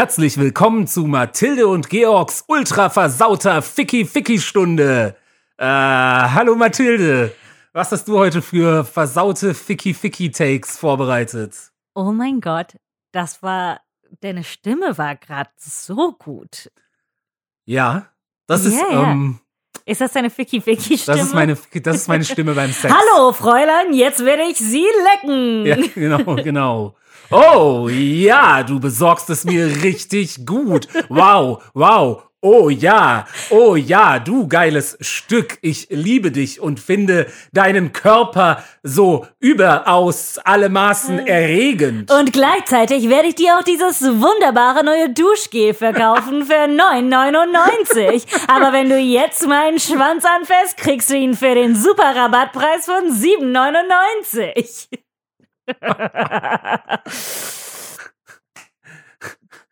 herzlich willkommen zu Mathilde und Georgs ultra versauter Ficky-Ficky-Stunde. Äh, hallo Mathilde, was hast du heute für versaute Ficky-Ficky-Takes vorbereitet? Oh mein Gott, das war, deine Stimme war gerade so gut. Ja, das ist, ja. ähm, Ist das deine Ficky-Ficky-Stimme? das ist meine, das ist meine Stimme beim Sex. Hallo, Fräulein, jetzt werde ich Sie lecken. Ja, genau, genau. Oh, ja, du besorgst es mir richtig gut. Wow, wow. Oh ja, oh ja, du geiles Stück. Ich liebe dich und finde deinen Körper so überaus alle Maßen erregend. Und gleichzeitig werde ich dir auch dieses wunderbare neue Duschgel verkaufen für 9,99. Aber wenn du jetzt meinen Schwanz anfasst, kriegst du ihn für den super Rabattpreis von 7,99.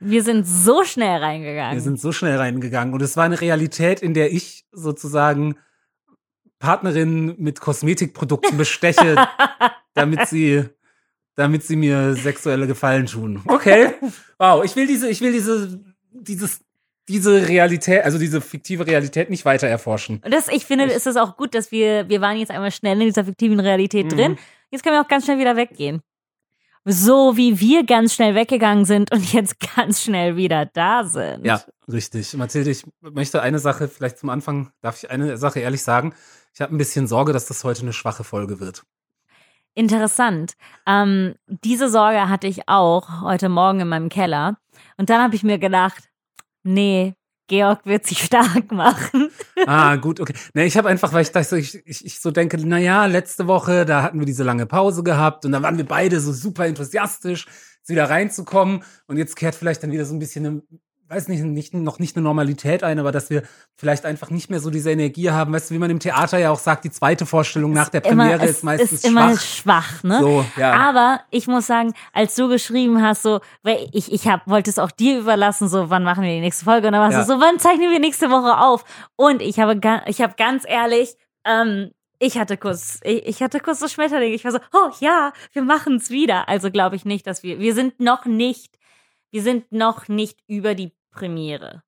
Wir sind so schnell reingegangen. Wir sind so schnell reingegangen und es war eine Realität, in der ich sozusagen Partnerinnen mit Kosmetikprodukten besteche, damit sie, damit sie mir sexuelle Gefallen tun. Okay. Wow, ich will diese, ich will diese, dieses, diese Realität, also diese fiktive Realität nicht weiter erforschen. Und das, ich finde, Ich- ist es auch gut, dass wir, wir waren jetzt einmal schnell in dieser fiktiven Realität Mhm. drin. Jetzt können wir auch ganz schnell wieder weggehen. So wie wir ganz schnell weggegangen sind und jetzt ganz schnell wieder da sind. Ja, richtig. Mathilde, ich möchte eine Sache vielleicht zum Anfang, darf ich eine Sache ehrlich sagen? Ich habe ein bisschen Sorge, dass das heute eine schwache Folge wird. Interessant. Ähm, diese Sorge hatte ich auch heute Morgen in meinem Keller. Und dann habe ich mir gedacht, nee, Georg wird sich stark machen. Ah, gut, okay. Ne, ich habe einfach, weil ich, dachte, ich, ich, ich so denke, na ja, letzte Woche, da hatten wir diese lange Pause gehabt und dann waren wir beide so super enthusiastisch, wieder reinzukommen und jetzt kehrt vielleicht dann wieder so ein bisschen, weiß nicht, nicht, noch nicht eine Normalität ein, aber dass wir vielleicht einfach nicht mehr so diese Energie haben, weißt du, wie man im Theater ja auch sagt, die zweite Vorstellung nach der Premiere ist meistens ist immer schwach. ne? So, ja. Aber ich muss sagen, als du geschrieben hast, so, weil ich, ich hab, wollte es auch dir überlassen, so, wann machen wir die nächste Folge? Und dann warst Ja. du so, wann zeichnen wir nächste Woche auf? Und ich habe, ich habe ganz ehrlich, ähm, ich hatte kurz, ich, ich hatte kurz so Schmetterling. Ich war so, oh ja, wir machen es wieder. Also glaube ich nicht, dass wir, wir sind noch nicht, wir sind noch nicht über die Premiere.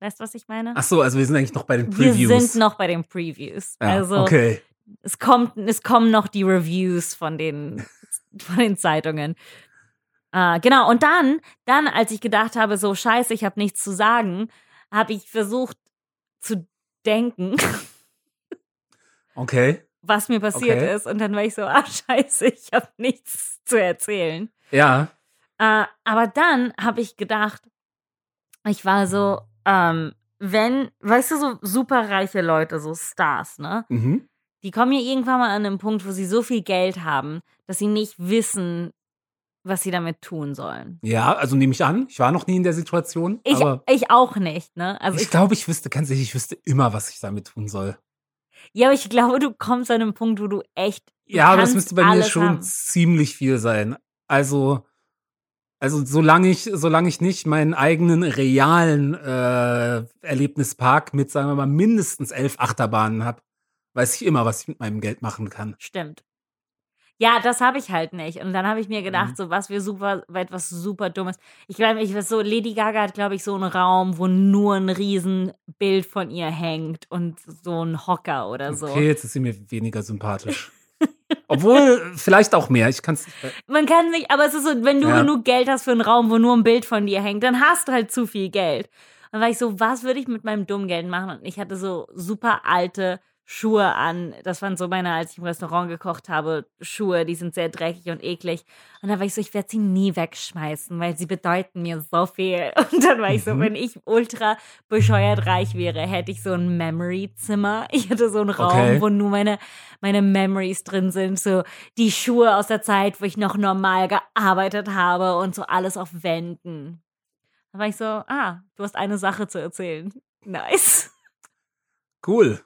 Weißt du, was ich meine? Ach so, also wir sind eigentlich noch bei den wir Previews. sind noch bei den Previews. ja, also okay. es kommt, es kommen noch die Reviews von den, von den Zeitungen. Äh, genau, und dann, dann, als ich gedacht habe, so scheiße, ich habe nichts zu sagen, habe ich versucht zu denken, Okay. was mir passiert Okay. ist. Und dann war ich so, ah scheiße, ich habe nichts zu erzählen. Ja. Äh, aber dann habe ich gedacht, ich war so, ähm, wenn, weißt du, so superreiche Leute, so Stars, ne? Mhm. Die kommen ja irgendwann mal an einen Punkt, wo sie so viel Geld haben, dass sie nicht wissen, was sie damit tun sollen. Ja, also nehme ich an. Ich war noch nie in der Situation. Ich, ich auch nicht, ne? Also ich ich, glaube, ich wüsste, ganz ehrlich, ich wüsste immer, was ich damit tun soll. ja, aber ich glaube, du kommst an einen Punkt, wo du echt. Du Ja, aber das müsste bei mir schon haben. ziemlich viel sein. Also, also solange ich, solange ich nicht meinen eigenen realen äh, Erlebnispark mit, sagen wir mal, mindestens elf Achterbahnen habe, weiß ich immer, was ich mit meinem Geld machen kann. Stimmt. Ja, das habe ich halt nicht. Und dann habe ich mir gedacht, Mhm. so was wir super, etwas super Dummes. Ich glaube, ich weiß so, Lady Gaga hat, glaube ich, so einen Raum, wo nur ein Riesenbild von ihr hängt und so ein Hocker oder so. Okay, jetzt ist sie mir weniger sympathisch. Obwohl, vielleicht auch mehr. Ich kann es. Man kann nicht, aber es ist so, wenn du Ja. genug Geld hast für einen Raum, wo nur ein Bild von dir hängt, dann hast du halt zu viel Geld. Dann war ich so, was würde ich mit meinem dummen Geld machen? Und ich hatte so super alte Schuhe an. Das waren so meine, als ich im Restaurant gekocht habe, Schuhe, die sind sehr dreckig und eklig. Und dann war ich so, ich werde sie nie wegschmeißen, weil sie bedeuten mir so viel. Und dann war ich so, Mhm. wenn ich ultra bescheuert reich wäre, hätte ich so ein Memory-Zimmer. Ich hätte so einen Raum, Okay. wo nur meine, meine Memories drin sind. So die Schuhe aus der Zeit, wo ich noch normal gearbeitet habe und so alles auf Wänden. Dann war ich so, ah, du hast eine Sache zu erzählen. Nice. Cool.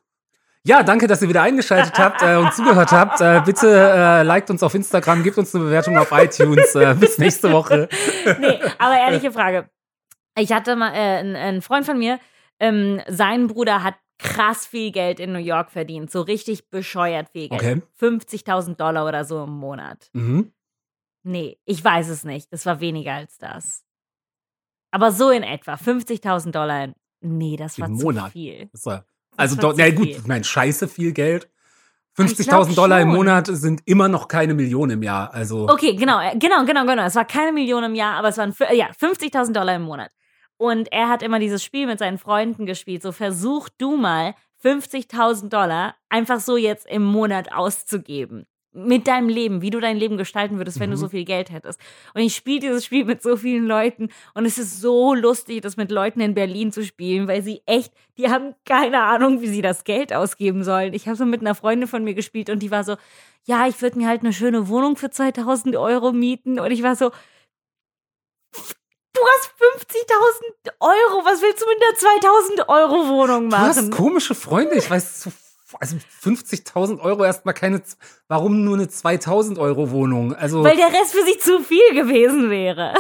Ja, danke, dass ihr wieder eingeschaltet habt äh, und zugehört habt. Äh, bitte äh, liked uns auf Instagram, gebt uns eine Bewertung auf iTunes. Äh, bis nächste Woche. Nee, aber ehrliche Frage. Ich hatte mal äh, einen, einen Freund von mir, ähm, sein Bruder hat krass viel Geld in New York verdient. So richtig bescheuert viel Geld. Okay. 50.000 Dollar oder so im Monat. Mhm. Nee, ich weiß es nicht. Das war weniger als das. Aber so in etwa 50.000 Dollar. Nee, das war Im zu Monat. viel. Also, war dort, zu na gut, viel. ich meine, scheiße viel Geld. Ich glaub 50.000 Dollar im. Monat sind immer noch keine Million im Jahr. Also, Okay, genau, äh, genau, genau, genau. Es war keine Million im Jahr, aber es waren fü- ja, 50.000 Dollar im Monat. Und er hat immer dieses Spiel mit seinen Freunden gespielt. So versuch du mal 50.000 Dollar einfach so jetzt im Monat auszugeben. Mit deinem Leben, wie du dein Leben gestalten würdest, wenn du Mhm. so viel Geld hättest. Und ich spiele dieses Spiel mit so vielen Leuten und es ist so lustig, das mit Leuten in Berlin zu spielen, weil sie echt, die haben keine Ahnung, wie sie das Geld ausgeben sollen. Ich habe so mit einer Freundin von mir gespielt und die war so, ja, ich würde mir halt eine schöne Wohnung für 2000 Euro mieten. Und ich war so, du hast 50.000 Euro, was willst du mit einer 2000 Euro Wohnung du hast machen? komische Freunde. Ich weiß, so, also 50.000 Euro erstmal keine, warum nur eine 2000 Euro Wohnung? Also, Weil der Rest für sich zu viel gewesen wäre.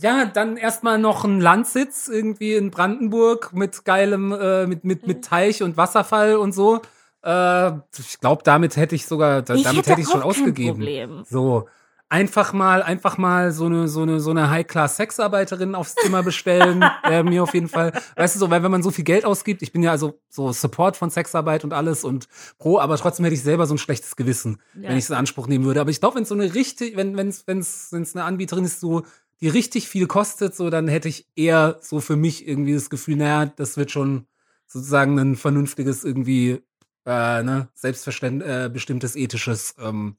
ja, dann erstmal noch ein Landsitz irgendwie in Brandenburg mit geilem, äh, mit, mit, Mhm. mit Teich und Wasserfall und so. Äh, ich glaube, damit hätte ich sogar, da- Ich damit hätte hätte ich schon ausgegeben. Problem. So. Einfach mal, einfach mal so eine, so eine, so eine High-Class-Sexarbeiterin aufs Zimmer bestellen, äh, mir auf jeden Fall. Weißt du so, weil wenn man so viel Geld ausgibt, ich bin ja also so Support von Sexarbeit und alles und pro, aber trotzdem hätte ich selber so ein schlechtes Gewissen, Ja. wenn ich es in Anspruch nehmen würde. Aber ich glaube, wenn so eine richtig, wenn, wenn's, wenn's, wenn's eine Anbieterin ist, so, die richtig viel kostet, so, dann hätte ich eher so für mich irgendwie das Gefühl, naja, das wird schon sozusagen ein vernünftiges irgendwie, äh, ne, selbstverständ, äh, bestimmtes ethisches, ähm,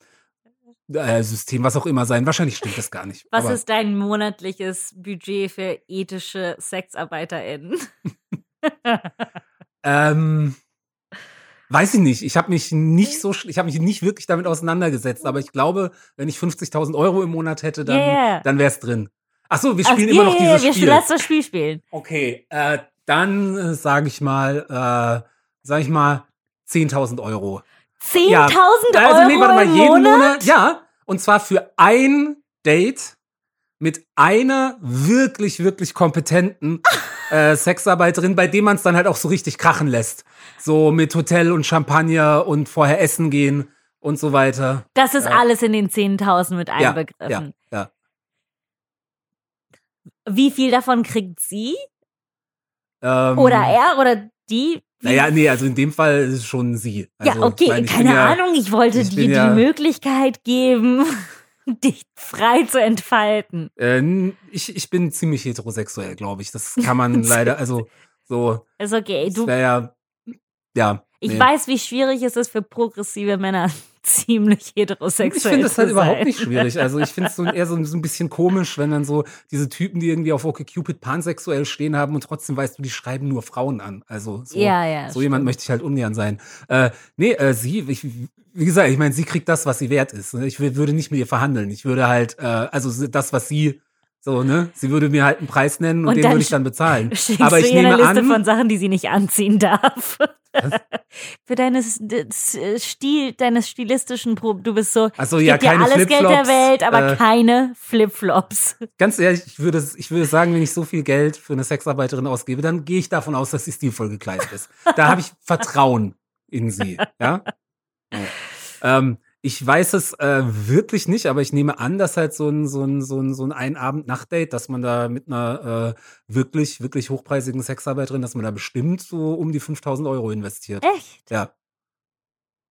äh, System, was auch immer sein. Wahrscheinlich stimmt das gar nicht. Was ist dein monatliches Budget für ethische SexarbeiterInnen? Ähm, weiß ich nicht. Ich habe mich nicht so, sch- ich habe mich nicht wirklich damit auseinandergesetzt. Aber ich glaube, wenn ich 50.000 Euro im Monat hätte, dann, Yeah. dann wäre es drin. Ach so, wir Ach, spielen ja, immer noch ja, dieses wir Spiel. Lass das Spiel spielen. Okay, äh, dann äh, sage ich mal, äh, sage ich mal 10.000 Euro. 10.000 Ja, Euro also nee, warte mal, im jeden Monat? Monat? Ja, und zwar für ein Date mit einer wirklich, wirklich kompetenten äh, Sexarbeiterin, bei dem man es dann halt auch so richtig krachen lässt. So mit Hotel und Champagner und vorher essen gehen und so weiter. Das ist Ja. alles in den 10.000 mit Ja, ja, einbegriffen. ja. Wie viel davon kriegt sie? Ähm, Oder er? Oder die? Naja, nee, also in dem Fall ist es schon sie. Also, ja, okay, ich meine, ich keine ja, Ahnung. Ich wollte ich dir die ja- Möglichkeit geben, dich frei zu entfalten. Äh, ich, ich bin ziemlich heterosexuell, glaube ich. Das kann man leider, also so, Ist okay. Du, ja, ja. ich nee. weiß, wie schwierig es ist für progressive Männer, ziemlich heterosexuell Ich finde das halt zu überhaupt sein. nicht schwierig. Also ich finde es so eher so, so ein bisschen komisch, wenn dann so diese Typen, die irgendwie auf OkCupid pansexuell stehen haben und trotzdem weißt du, die schreiben nur Frauen an. Also so, Ja, ja. so jemand möchte ich halt ungern sein. Äh, nee, äh, sie, ich, wie gesagt, ich meine, sie kriegt das, was sie wert ist. ne? Ich wür- würde nicht mit ihr verhandeln. Ich würde halt, äh, also das, was sie so, ne? Sie würde mir halt einen Preis nennen und, Und den würde ich dann bezahlen. Aber ich nehme Liste an, von Sachen, die sie nicht anziehen darf. Für deines das Stil, deines stilistischen Prob. Du bist so, Ach so, ich ja, geb dir keine alles Geld der Flipflops, Welt, aber äh, keine Flipflops. ganz ehrlich, ich würde, ich würde sagen, wenn ich so viel Geld für eine Sexarbeiterin ausgebe, dann gehe ich davon aus, dass sie stilvoll gekleidet ist. Da habe ich Vertrauen in sie. Ja. ja. Ähm, ich weiß es äh, wirklich nicht, aber ich nehme an, dass halt so ein so ein so ein so ein Ein-Abend-Nacht-Date, dass man da mit einer äh, wirklich wirklich hochpreisigen Sexarbeiterin, dass man da bestimmt so um die 5000 Euro investiert. Echt? Ja,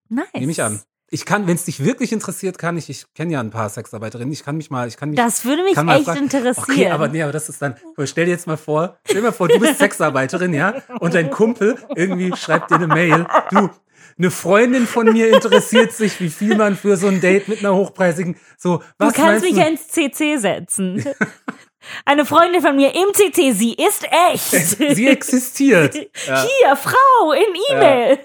Nice. nehme ich an. Ich kann, wenn es dich wirklich interessiert, kann ich, ich kenne ja ein paar Sexarbeiterinnen, ich kann mich mal, ich kann mich Das würde mich echt fragen. interessieren. Okay, aber nee, aber das ist dann, stell dir jetzt mal vor, stell dir mal vor, du bist Sexarbeiterin, ja, und dein Kumpel irgendwie schreibt dir eine Mail, du, eine Freundin von mir interessiert sich, wie viel man für so ein Date mit einer hochpreisigen, so, du was kannst meinst mich du? ja ins CC setzen. Eine Freundin von mir im CC, sie ist echt. Sie existiert. Ja. Hier, Frau, in E-Mail.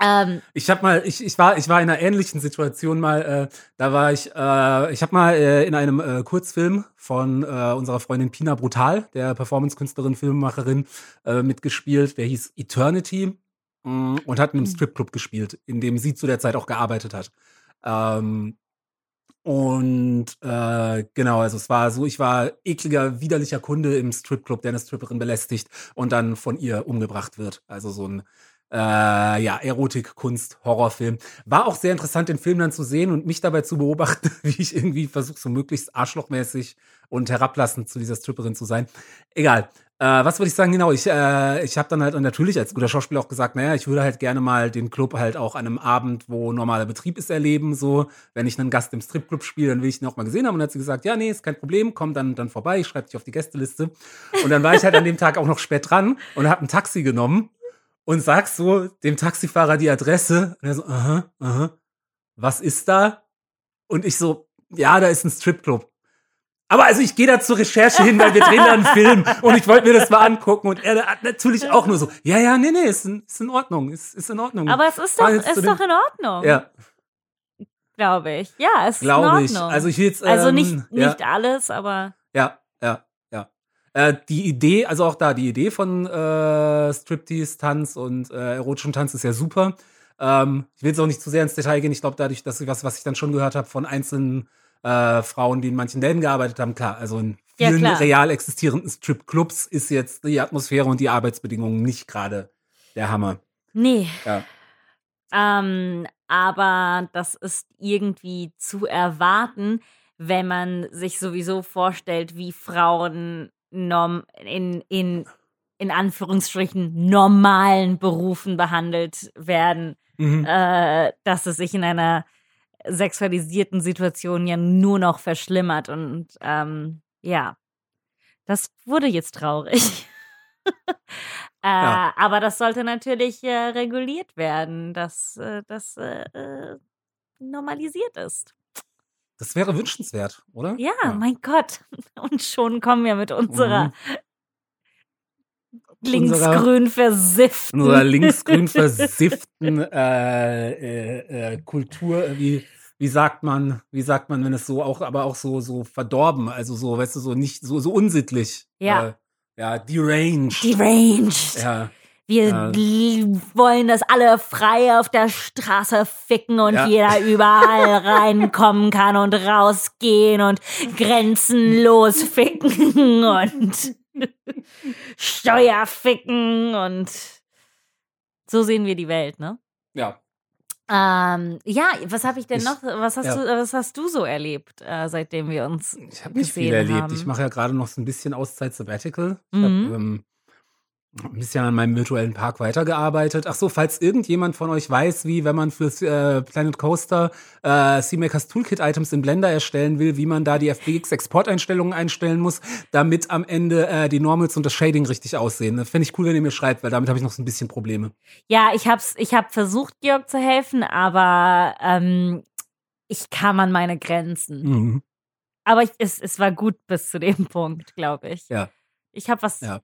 Ähm, Ich habe mal, ich, ich war, ich war in einer ähnlichen Situation mal. Äh, da war ich, äh, ich habe mal äh, in einem äh, Kurzfilm von äh, unserer Freundin Pina Brutal, der Performance-Künstlerin, Filmemacherin, äh, mitgespielt. Der hieß Eternity mh, und hat in einem Mhm. Stripclub gespielt, in dem sie zu der Zeit auch gearbeitet hat. Ähm, und äh, genau, also es war so, ich war ekliger, widerlicher Kunde im Stripclub, der eine Stripperin belästigt und dann von ihr umgebracht wird. Also so ein äh, ja, Erotik, Kunst, Horrorfilm. War auch sehr interessant, den Film dann zu sehen und mich dabei zu beobachten, wie ich irgendwie versuche, so möglichst arschlochmäßig und herablassend zu dieser Stripperin zu sein. Egal. Äh, was würde ich sagen? Genau, ich, äh, ich habe dann halt natürlich als guter Schauspieler auch gesagt, naja, ich würde halt gerne mal den Club halt auch an einem Abend, wo normaler Betrieb ist, erleben. So, wenn ich einen Gast im Stripclub spiele, dann will ich ihn auch mal gesehen haben. Und dann hat sie gesagt, ja, nee, ist kein Problem, komm dann, dann vorbei, ich schreibe dich auf die Gästeliste. Und dann war ich halt an dem Tag auch noch spät dran und habe ein Taxi genommen und sag so dem Taxifahrer die Adresse. Und er so, aha, aha, was ist da? Und ich so, ja, da ist ein Stripclub. Aber also ich gehe da zur Recherche hin, weil wir drehen da einen Film und ich wollte mir das mal angucken und er hat natürlich auch nur so, ja, ja, nee, nee, ist in, ist in Ordnung, ist, ist in Ordnung. Aber es ist doch, ist doch in Ordnung. Ja. Glaube ich. Ja, es ist Glaube in Ordnung. ich. Also ich will jetzt, also nicht, ähm, nicht ja, alles, aber ja. Äh, die Idee, also auch da, die Idee von äh, Striptease-Tanz und äh, erotischem Tanz ist ja super. Ähm, ich will jetzt auch nicht zu sehr ins Detail gehen. Ich glaube, dadurch, dass ich was, was ich dann schon gehört habe von einzelnen äh, Frauen, die in manchen Läden gearbeitet haben, klar, also in Ja, vielen klar. real existierenden Stripclubs ist jetzt die Atmosphäre und die Arbeitsbedingungen nicht gerade der Hammer. nee. Ja. Ähm, aber das ist irgendwie zu erwarten, wenn man sich sowieso vorstellt, wie Frauen norm in, in, in Anführungsstrichen normalen Berufen behandelt werden, Mhm. äh, dass es sich in einer sexualisierten Situation ja nur noch verschlimmert. Und ähm, ja, das wurde jetzt traurig. äh, Ja. Aber das sollte natürlich äh, reguliert werden, dass äh, das äh, äh, normalisiert ist. Das wäre wünschenswert, oder? Ja, mein Gott. Und schon kommen wir mit unserer linksgrün versifften. unserer linksgrün versifften äh, äh, äh, Kultur, äh, wie, wie sagt man, wie sagt man, wenn es so auch, aber auch so, so verdorben, also so, weißt du, so nicht, so, so unsittlich. Ja. Äh, ja, deranged. Deranged. ja, Wir Ja. wollen, dass alle frei auf der Straße ficken und Ja. jeder überall reinkommen kann und rausgehen und grenzenlos ficken und Steuer ficken und so sehen wir die Welt, ne? ja. Ähm, ja, was habe ich denn Ich- noch? Was hast ja. du, was hast du so erlebt, äh, seitdem wir uns Ich habe nicht viel erlebt. haben? Ich mache ja gerade noch so ein bisschen Auszeit Sabbatical. Ich Mhm. habe ähm, ein bisschen an meinem virtuellen Park weitergearbeitet. Ach so, falls irgendjemand von euch weiß, wie, wenn man fürs äh, Planet Coaster äh, CMakers Toolkit Items in Blender erstellen will, wie man da die FBX Exporteinstellungen einstellen muss, damit am Ende äh, die Normals und das Shading richtig aussehen. Das fände ich cool, wenn ihr mir schreibt, weil damit habe ich noch so ein bisschen Probleme. Ja, ich hab's, ich hab versucht, Georg zu helfen, aber ähm, ich kam an meine Grenzen. Mhm. Aber ich, es, es war gut bis zu dem Punkt, glaube ich. Ja. Ich habe was Ja.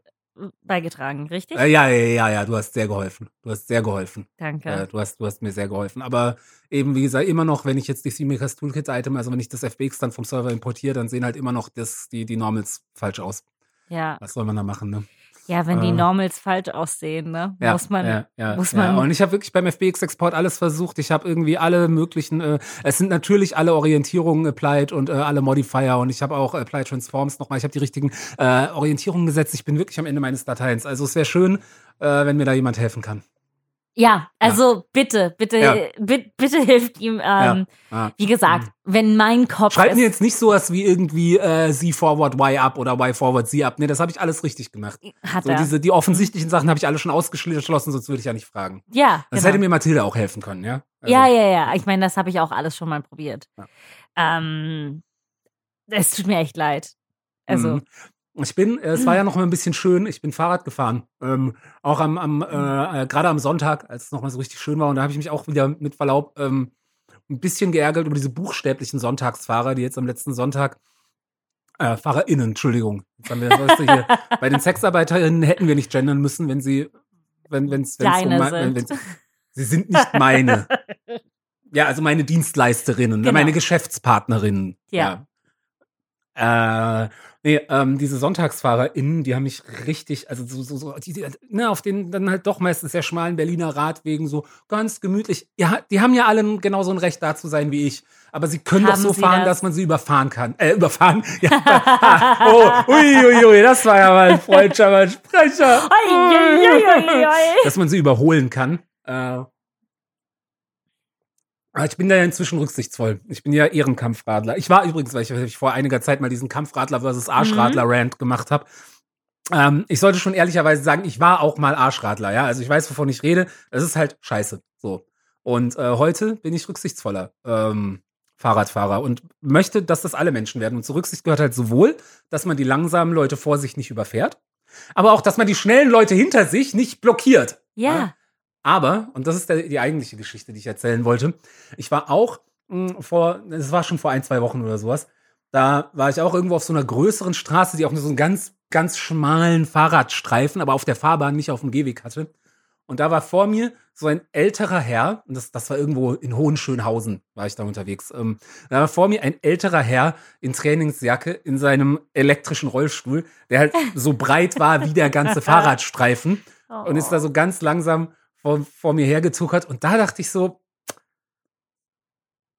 Beigetragen, richtig? Äh, ja, ja, ja, ja, du hast sehr geholfen. Du hast sehr geholfen. Danke. Äh, du, hast, du hast mir sehr geholfen. Aber eben, wie gesagt, immer noch, wenn ich jetzt die CMakers Toolkit Item, also wenn ich das FBX dann vom Server importiere, dann sehen halt immer noch das, die, die Normals falsch aus. ja. Was soll man da machen, ne? Ja, wenn die äh, Normals falsch aussehen, ne? Ja, muss man. ja, ja, muss ja. man- Und ich habe wirklich beim FBX-Export alles versucht. Ich habe irgendwie alle möglichen, äh, es sind natürlich alle Orientierungen applied und äh, alle Modifier und ich habe auch Apply Transforms nochmal. Ich habe die richtigen äh, Orientierungen gesetzt. Ich bin wirklich am Ende meines Dateins. Also es wäre schön, äh, wenn mir da jemand helfen kann. Ja, also bitte, bitte, Ja. bitte, bitte hilft ihm. Ähm, Ja. Wie gesagt, wenn mein Kopf. Schreibt mir jetzt nicht sowas wie irgendwie äh, Sie forward Y up oder Y forward Sie up. Nee, das habe ich alles richtig gemacht. hat So er. diese die offensichtlichen Sachen habe ich alle schon ausgeschlossen, sonst würde ich ja nicht fragen. ja, Das genau. hätte mir Mathilde auch helfen können, ja? Also, Ja, ja, ja. Ich meine, das habe ich auch alles schon mal probiert. Ja. Ähm, es tut mir echt leid. Also, Mhm. Ich bin, äh, es war ja noch mal ein bisschen schön, ich bin Fahrrad gefahren. Ähm, auch am, am äh, äh, gerade am Sonntag, als es noch mal so richtig schön war. Und da habe ich mich auch wieder mit Verlaub ähm, ein bisschen geärgert über diese buchstäblichen Sonntagsfahrer, die jetzt am letzten Sonntag äh, FahrerInnen, Entschuldigung. Wir, bei den Sexarbeiterinnen hätten wir nicht gendern müssen, wenn sie, wenn wenn's, wenn's Deine mein- sind. wenn's- sie sind nicht meine. ja, also meine Dienstleisterinnen, Genau. meine Geschäftspartnerinnen. Ja. Äh, nee, ähm, diese SonntagsfahrerInnen, die haben mich richtig, also so, so, so die, die, ne, auf den dann halt doch meistens sehr schmalen Berliner Radwegen so ganz gemütlich. Ja, die haben ja alle genauso ein Recht da zu sein wie ich. Aber sie können Haben doch so sie fahren, das? dass man sie überfahren kann. Äh, überfahren? Ja. oh, ui, ui, ui, das war ja mal ein freundlicher Sprecher. Dass man sie überholen kann. Äh, ich bin da ja inzwischen rücksichtsvoll. Ich bin ja Ehrenkampfradler. Ich war übrigens, weil ich, weil ich vor einiger Zeit mal diesen Kampfradler versus Arschradler-Rant gemacht habe. Ähm, ich sollte schon ehrlicherweise sagen, ich war auch mal Arschradler, ja. Also ich weiß, wovon ich rede. Es ist halt scheiße. So. Und äh, heute bin ich rücksichtsvoller ähm, Fahrradfahrer und möchte, dass das alle Menschen werden. Und zur Rücksicht gehört halt sowohl, dass man die langsamen Leute vor sich nicht überfährt, aber auch, dass man die schnellen Leute hinter sich nicht blockiert. Ja. Aber, und das ist der, die eigentliche Geschichte, die ich erzählen wollte, ich war auch mh, vor, es war schon vor ein, zwei Wochen oder sowas, da war ich auch irgendwo auf so einer größeren Straße, die auch nur so einen ganz, ganz schmalen Fahrradstreifen, aber auf der Fahrbahn, nicht auf dem Gehweg hatte. Und da war vor mir so ein älterer Herr, und das, das war irgendwo in Hohenschönhausen, war ich da unterwegs. Ähm, da war vor mir ein älterer Herr in Trainingsjacke in seinem elektrischen Rollstuhl, der halt so breit war wie der ganze Fahrradstreifen und ist da so ganz langsam vor, vor mir hergezuckert. Und da dachte ich so,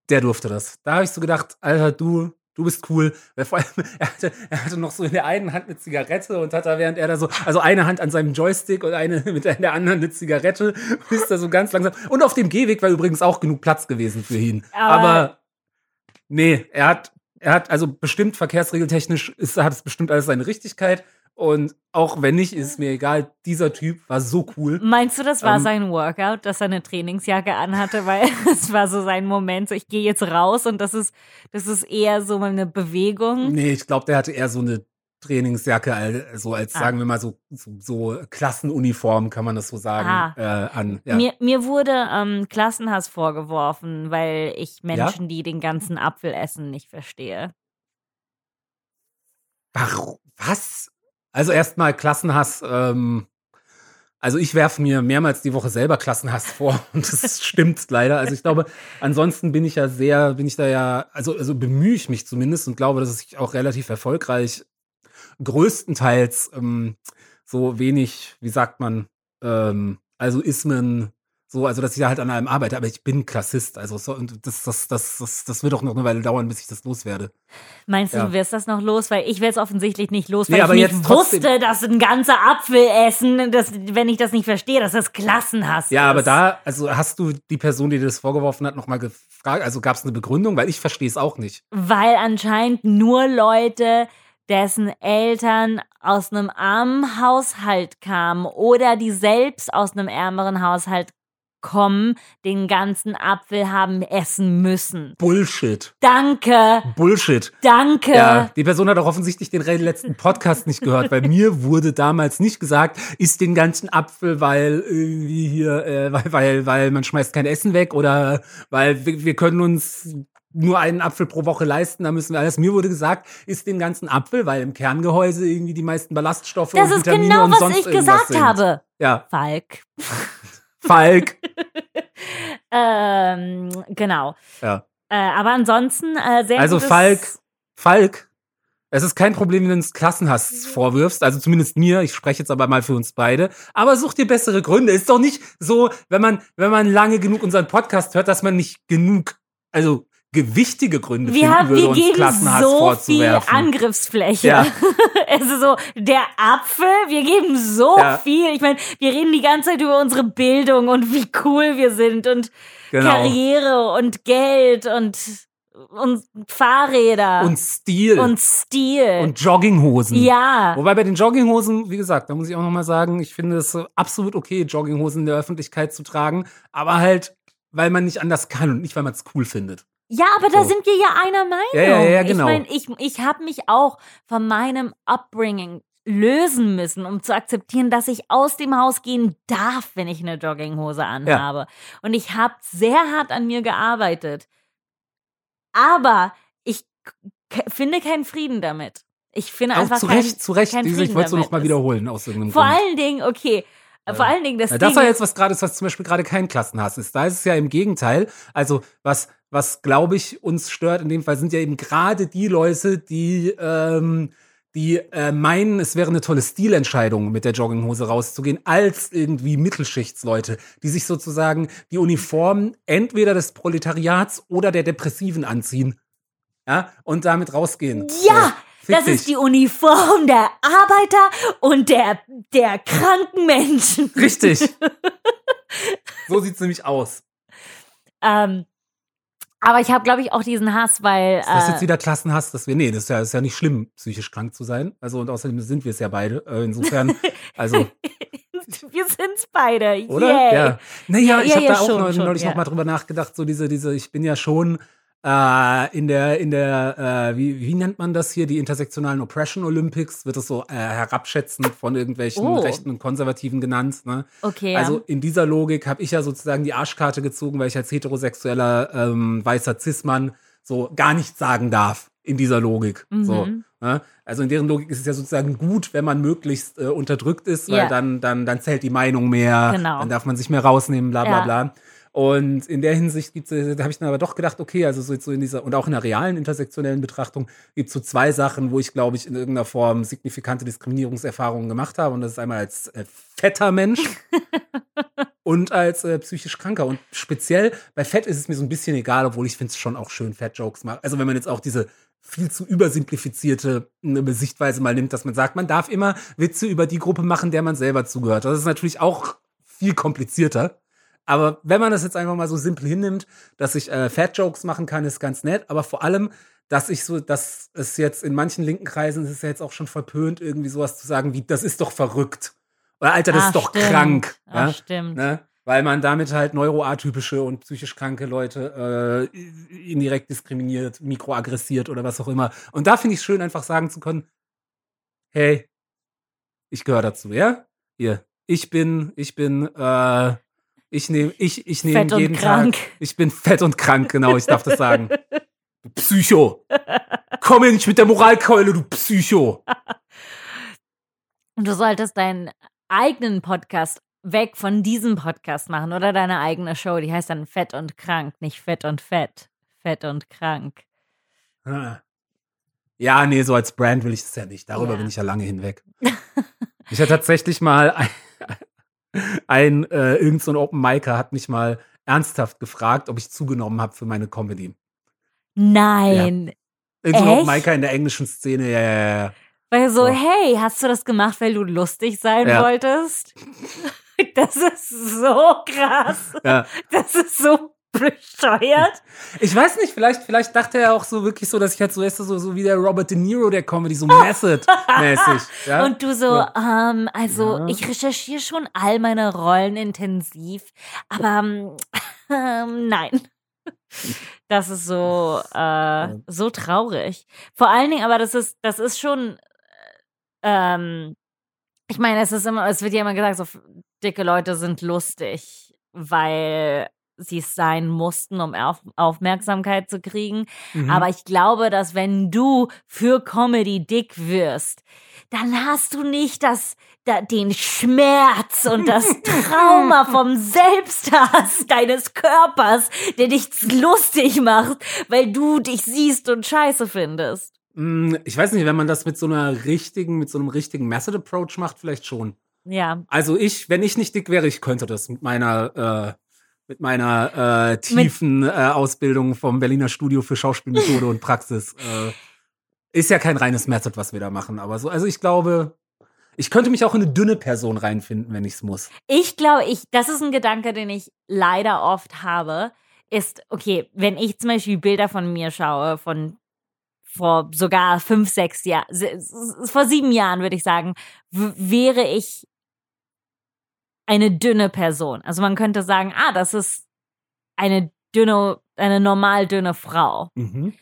der durfte das. Da habe ich so gedacht, Alter, du, du bist cool. Weil vor allem, er hatte, er hatte noch so in der einen Hand eine Zigarette und hat da, während er da so, also eine Hand an seinem Joystick und eine mit der, anderen eine Zigarette, ist da so ganz langsam. Und auf dem Gehweg war übrigens auch genug Platz gewesen für ihn. Aber- Aber, nee, er hat, er hat, also bestimmt verkehrsregeltechnisch ist, hat es bestimmt alles seine Richtigkeit. Und auch wenn nicht, ist es mir egal. Dieser Typ war so cool. Meinst du, das war Ähm, sein Workout, dass er eine Trainingsjacke anhatte? Weil es war so sein Moment, so ich gehe jetzt raus und das ist, das ist eher so eine Bewegung. Nee, ich glaube, der hatte eher so eine Trainingsjacke, al- so als, Ah. sagen wir mal, so, so, so Klassenuniform, kann man das so sagen, Ah. äh, an. Ja. Mir, mir wurde ähm, Klassenhass vorgeworfen, weil ich Menschen, die den ganzen Apfel essen, nicht verstehe. Warum? Was? Also erstmal Klassenhass, ähm, also ich werfe mir mehrmals die Woche selber Klassenhass vor und das stimmt leider. Also ich glaube, ansonsten bin ich ja sehr, bin ich da ja, also, also bemühe ich mich zumindest und glaube, dass ich auch relativ erfolgreich größtenteils ähm, so wenig, wie sagt man, ähm, also Ismen, so, also dass ich da halt an allem arbeite, aber ich bin Klassist, also so, und das, das, das, das, das wird auch noch eine Weile dauern, bis ich das loswerde. Meinst du, Ja. du wirst das noch los? Weil ich werde es offensichtlich nicht los, Nee, weil aber ich nicht trotzdem- wusste, dass ein ganzer Apfel essen, dass, wenn ich das nicht verstehe, dass das Klassenhass Ja, ist. aber da, also hast du die Person, die dir das vorgeworfen hat, nochmal gefragt, also gab es eine Begründung, weil ich verstehe es auch nicht. Weil anscheinend nur Leute, dessen Eltern aus einem armen Haushalt kamen oder die selbst aus einem ärmeren Haushalt kommen, den ganzen Apfel haben essen müssen. Bullshit. Danke, Bullshit. danke. Ja, die Person hat auch offensichtlich den letzten Podcast nicht gehört, weil mir wurde damals nicht gesagt, isst den ganzen Apfel, weil irgendwie hier, äh, weil, weil, weil man schmeißt kein Essen weg oder weil wir, wir können uns nur einen Apfel pro Woche leisten, da müssen wir alles. Mir wurde gesagt, isst den ganzen Apfel, weil im Kerngehäuse irgendwie die meisten Ballaststoffe Das und ist Vitamine genau, und was sonst ich irgendwas gesagt sind. habe. Ja, Falk. Falk. Ähm, genau. Ja. Äh, aber ansonsten äh, sehr Also Falk, Falk, es ist kein Problem, wenn du uns Klassenhass vorwirfst, also zumindest mir, ich spreche jetzt aber mal für uns beide, aber such dir bessere Gründe. Ist doch nicht so, wenn man, wenn man lange genug unseren Podcast hört, dass man nicht genug, also gewichtige Gründe Wir, finden haben, würde, wir uns geben Klassenhass so viel vorzuwerfen. Angriffsfläche. Ja. Also so, der Apfel, wir geben so Ja. viel. Ich meine, wir reden die ganze Zeit über unsere Bildung und wie cool wir sind und Genau. Karriere und Geld und, und Fahrräder Und Stil. und Stil. und Jogginghosen. ja. Wobei bei den Jogginghosen, wie gesagt, da muss ich auch nochmal sagen, ich finde es so absolut okay, Jogginghosen in der Öffentlichkeit zu tragen, aber halt, weil man nicht anders kann und nicht, weil man es cool findet. Ja, aber da So. sind wir ja einer Meinung. Ja, ja, ja, genau. Ich meine, ich, ich habe mich auch von meinem Upbringing lösen müssen, um zu akzeptieren, dass ich aus dem Haus gehen darf, wenn ich eine Jogginghose anhabe. Und ich habe sehr hart an mir gearbeitet. Aber ich finde keinen Frieden damit. Ich finde Auch einfach zu kein, Recht, zu Recht. kein ich wollte es noch mal wiederholen aus irgendeinem Vor Grund. allen Dingen, okay, Vor allen Dingen das Ja, Ding das war jetzt was gerade was zum Beispiel gerade kein Klassenhass ist. Da ist es ja im Gegenteil. Also was, was glaube ich uns stört in dem Fall sind ja eben gerade die Leute, die ähm, die äh, meinen, es wäre eine tolle Stilentscheidung, mit der Jogginghose rauszugehen, als irgendwie Mittelschichtsleute, die sich sozusagen die Uniform entweder des Proletariats oder der Depressiven anziehen. Ja, und damit rausgehen. Ja, fick das ist dich. die Uniform der Arbeiter und der, der kranken Menschen. Richtig. so sieht's nämlich aus. Ähm, aber ich habe, glaube ich, auch diesen Hass, weil. Ist das äh, jetzt wieder Klassenhass, dass wir, nee, das ist ja, ist ja nicht schlimm, psychisch krank zu sein. Also, und außerdem sind wir es ja beide. Äh, insofern, also, wir sind's beide. oder? Yay. Ja. Naja, Ja, ich habe ja, da auch schon, neulich, schon, noch mal drüber nachgedacht, so diese, diese, ich bin ja schon äh, in der, in der, äh, wie, wie nennt man das hier, die intersektionalen Oppression Olympics, wird das so äh, herabschätzend von irgendwelchen Oh. Rechten und Konservativen genannt, ne? Okay. Also in dieser Logik habe ich ja sozusagen die Arschkarte gezogen, weil ich als heterosexueller ähm, weißer Cis-Mann so gar nichts sagen darf in dieser Logik. So, Mhm. ne? Also in deren Logik ist es ja sozusagen gut, wenn man möglichst äh, unterdrückt ist, weil Ja. dann, dann, dann zählt die Meinung mehr, Genau. dann darf man sich mehr rausnehmen, bla bla Ja. bla. Und in der Hinsicht gibt's, äh, da habe ich dann aber doch gedacht, okay, also so, so in dieser, und auch in der realen intersektionellen Betrachtung gibt's so zwei Sachen, wo ich, glaube ich, in irgendeiner Form signifikante Diskriminierungserfahrungen gemacht habe. Und das ist einmal als äh, fetter Mensch und als äh, psychisch kranker. Und speziell bei Fett ist es mir so ein bisschen egal, obwohl ich finde es schon auch schön, Fat-Jokes macht. Also wenn man jetzt auch diese viel zu übersimplifizierte äh, Sichtweise mal nimmt, dass man sagt, man darf immer Witze über die Gruppe machen, der man selber zugehört. Das ist natürlich auch viel komplizierter. Aber wenn man das jetzt einfach mal so simpel hinnimmt, dass ich äh, Fat-Jokes machen kann, ist ganz nett. Aber vor allem, dass ich so, dass es jetzt in manchen linken Kreisen ist es ja jetzt auch schon verpönt, irgendwie sowas zu sagen wie, das ist doch verrückt. Oder Alter, das Ah, ist doch stimmt. krank. Ah, ja? stimmt. ne? Weil man damit halt neuroatypische und psychisch kranke Leute äh, indirekt diskriminiert, mikroaggressiert oder was auch immer. Und da finde ich es schön, einfach sagen zu können, hey, ich gehöre dazu, ja? Hier, ich bin, ich bin, äh, ich nehme, ich, ich nehme jeden krank. Tag. Ich bin fett und krank, genau, ich darf das sagen. Du Psycho. Komm hier nicht mit der Moralkeule, du Psycho. Und du solltest deinen eigenen Podcast weg von diesem Podcast machen oder deine eigene Show. Die heißt dann Fett und Krank, nicht Fett und Fett. Fett und Krank. Ah. Ja, nee, so als Brand will ich es ja nicht. Darüber Ja. bin ich ja lange hinweg. ich hatte tatsächlich mal ein, äh, irgend so ein Open Micer hat mich mal ernsthaft gefragt, ob ich zugenommen habe für meine Comedy. Nein. Irgend so ein Open? Micer in der englischen Szene, ja, ja, ja. Weil so, So. hey, hast du das gemacht, weil du lustig sein Ja. wolltest? Das ist so krass. ja. Das ist so bescheuert. Ich weiß nicht, vielleicht, vielleicht dachte er auch so wirklich so, dass ich halt so, weißt so, so wie der Robert De Niro der Comedy, so method-mäßig. Ja? Und du so, Ja. ähm, also Ja. ich recherchiere schon all meine Rollen intensiv, aber ähm, ähm, nein. Das ist so, äh, so traurig. Vor allen Dingen, aber das ist, das ist schon, äh, ähm, ich meine, es ist immer, es wird ja immer gesagt, so dicke Leute sind lustig, weil sie es sein mussten, um Auf Aufmerksamkeit zu kriegen. Mhm. Aber ich glaube, dass wenn du für Comedy dick wirst, dann hast du nicht das, da, den Schmerz und das Trauma vom Selbsthass deines Körpers, der dich lustig macht, weil du dich siehst und scheiße findest. Mm, Ich weiß nicht, wenn man das mit so einer richtigen, mit so einem richtigen Method Approach macht, vielleicht schon. Ja. Also ich, wenn ich nicht dick wäre, ich könnte das mit meiner, äh, mit meiner äh, tiefen äh, Ausbildung vom Berliner Studio für Schauspielmethode und Praxis. Äh, ist ja kein reines Method, was wir da machen, aber so, also ich glaube, ich könnte mich auch in eine dünne Person reinfinden, wenn ich es muss. Ich glaube, ich, das ist ein Gedanke, den ich leider oft habe, ist, okay, wenn ich zum Beispiel Bilder von mir schaue, von vor sogar fünf, sechs Jahren, vor sieben Jahren würde ich sagen, wäre ich eine dünne Person. Also man könnte sagen, ah, das ist eine dünne, eine normal dünne Frau. Mhm.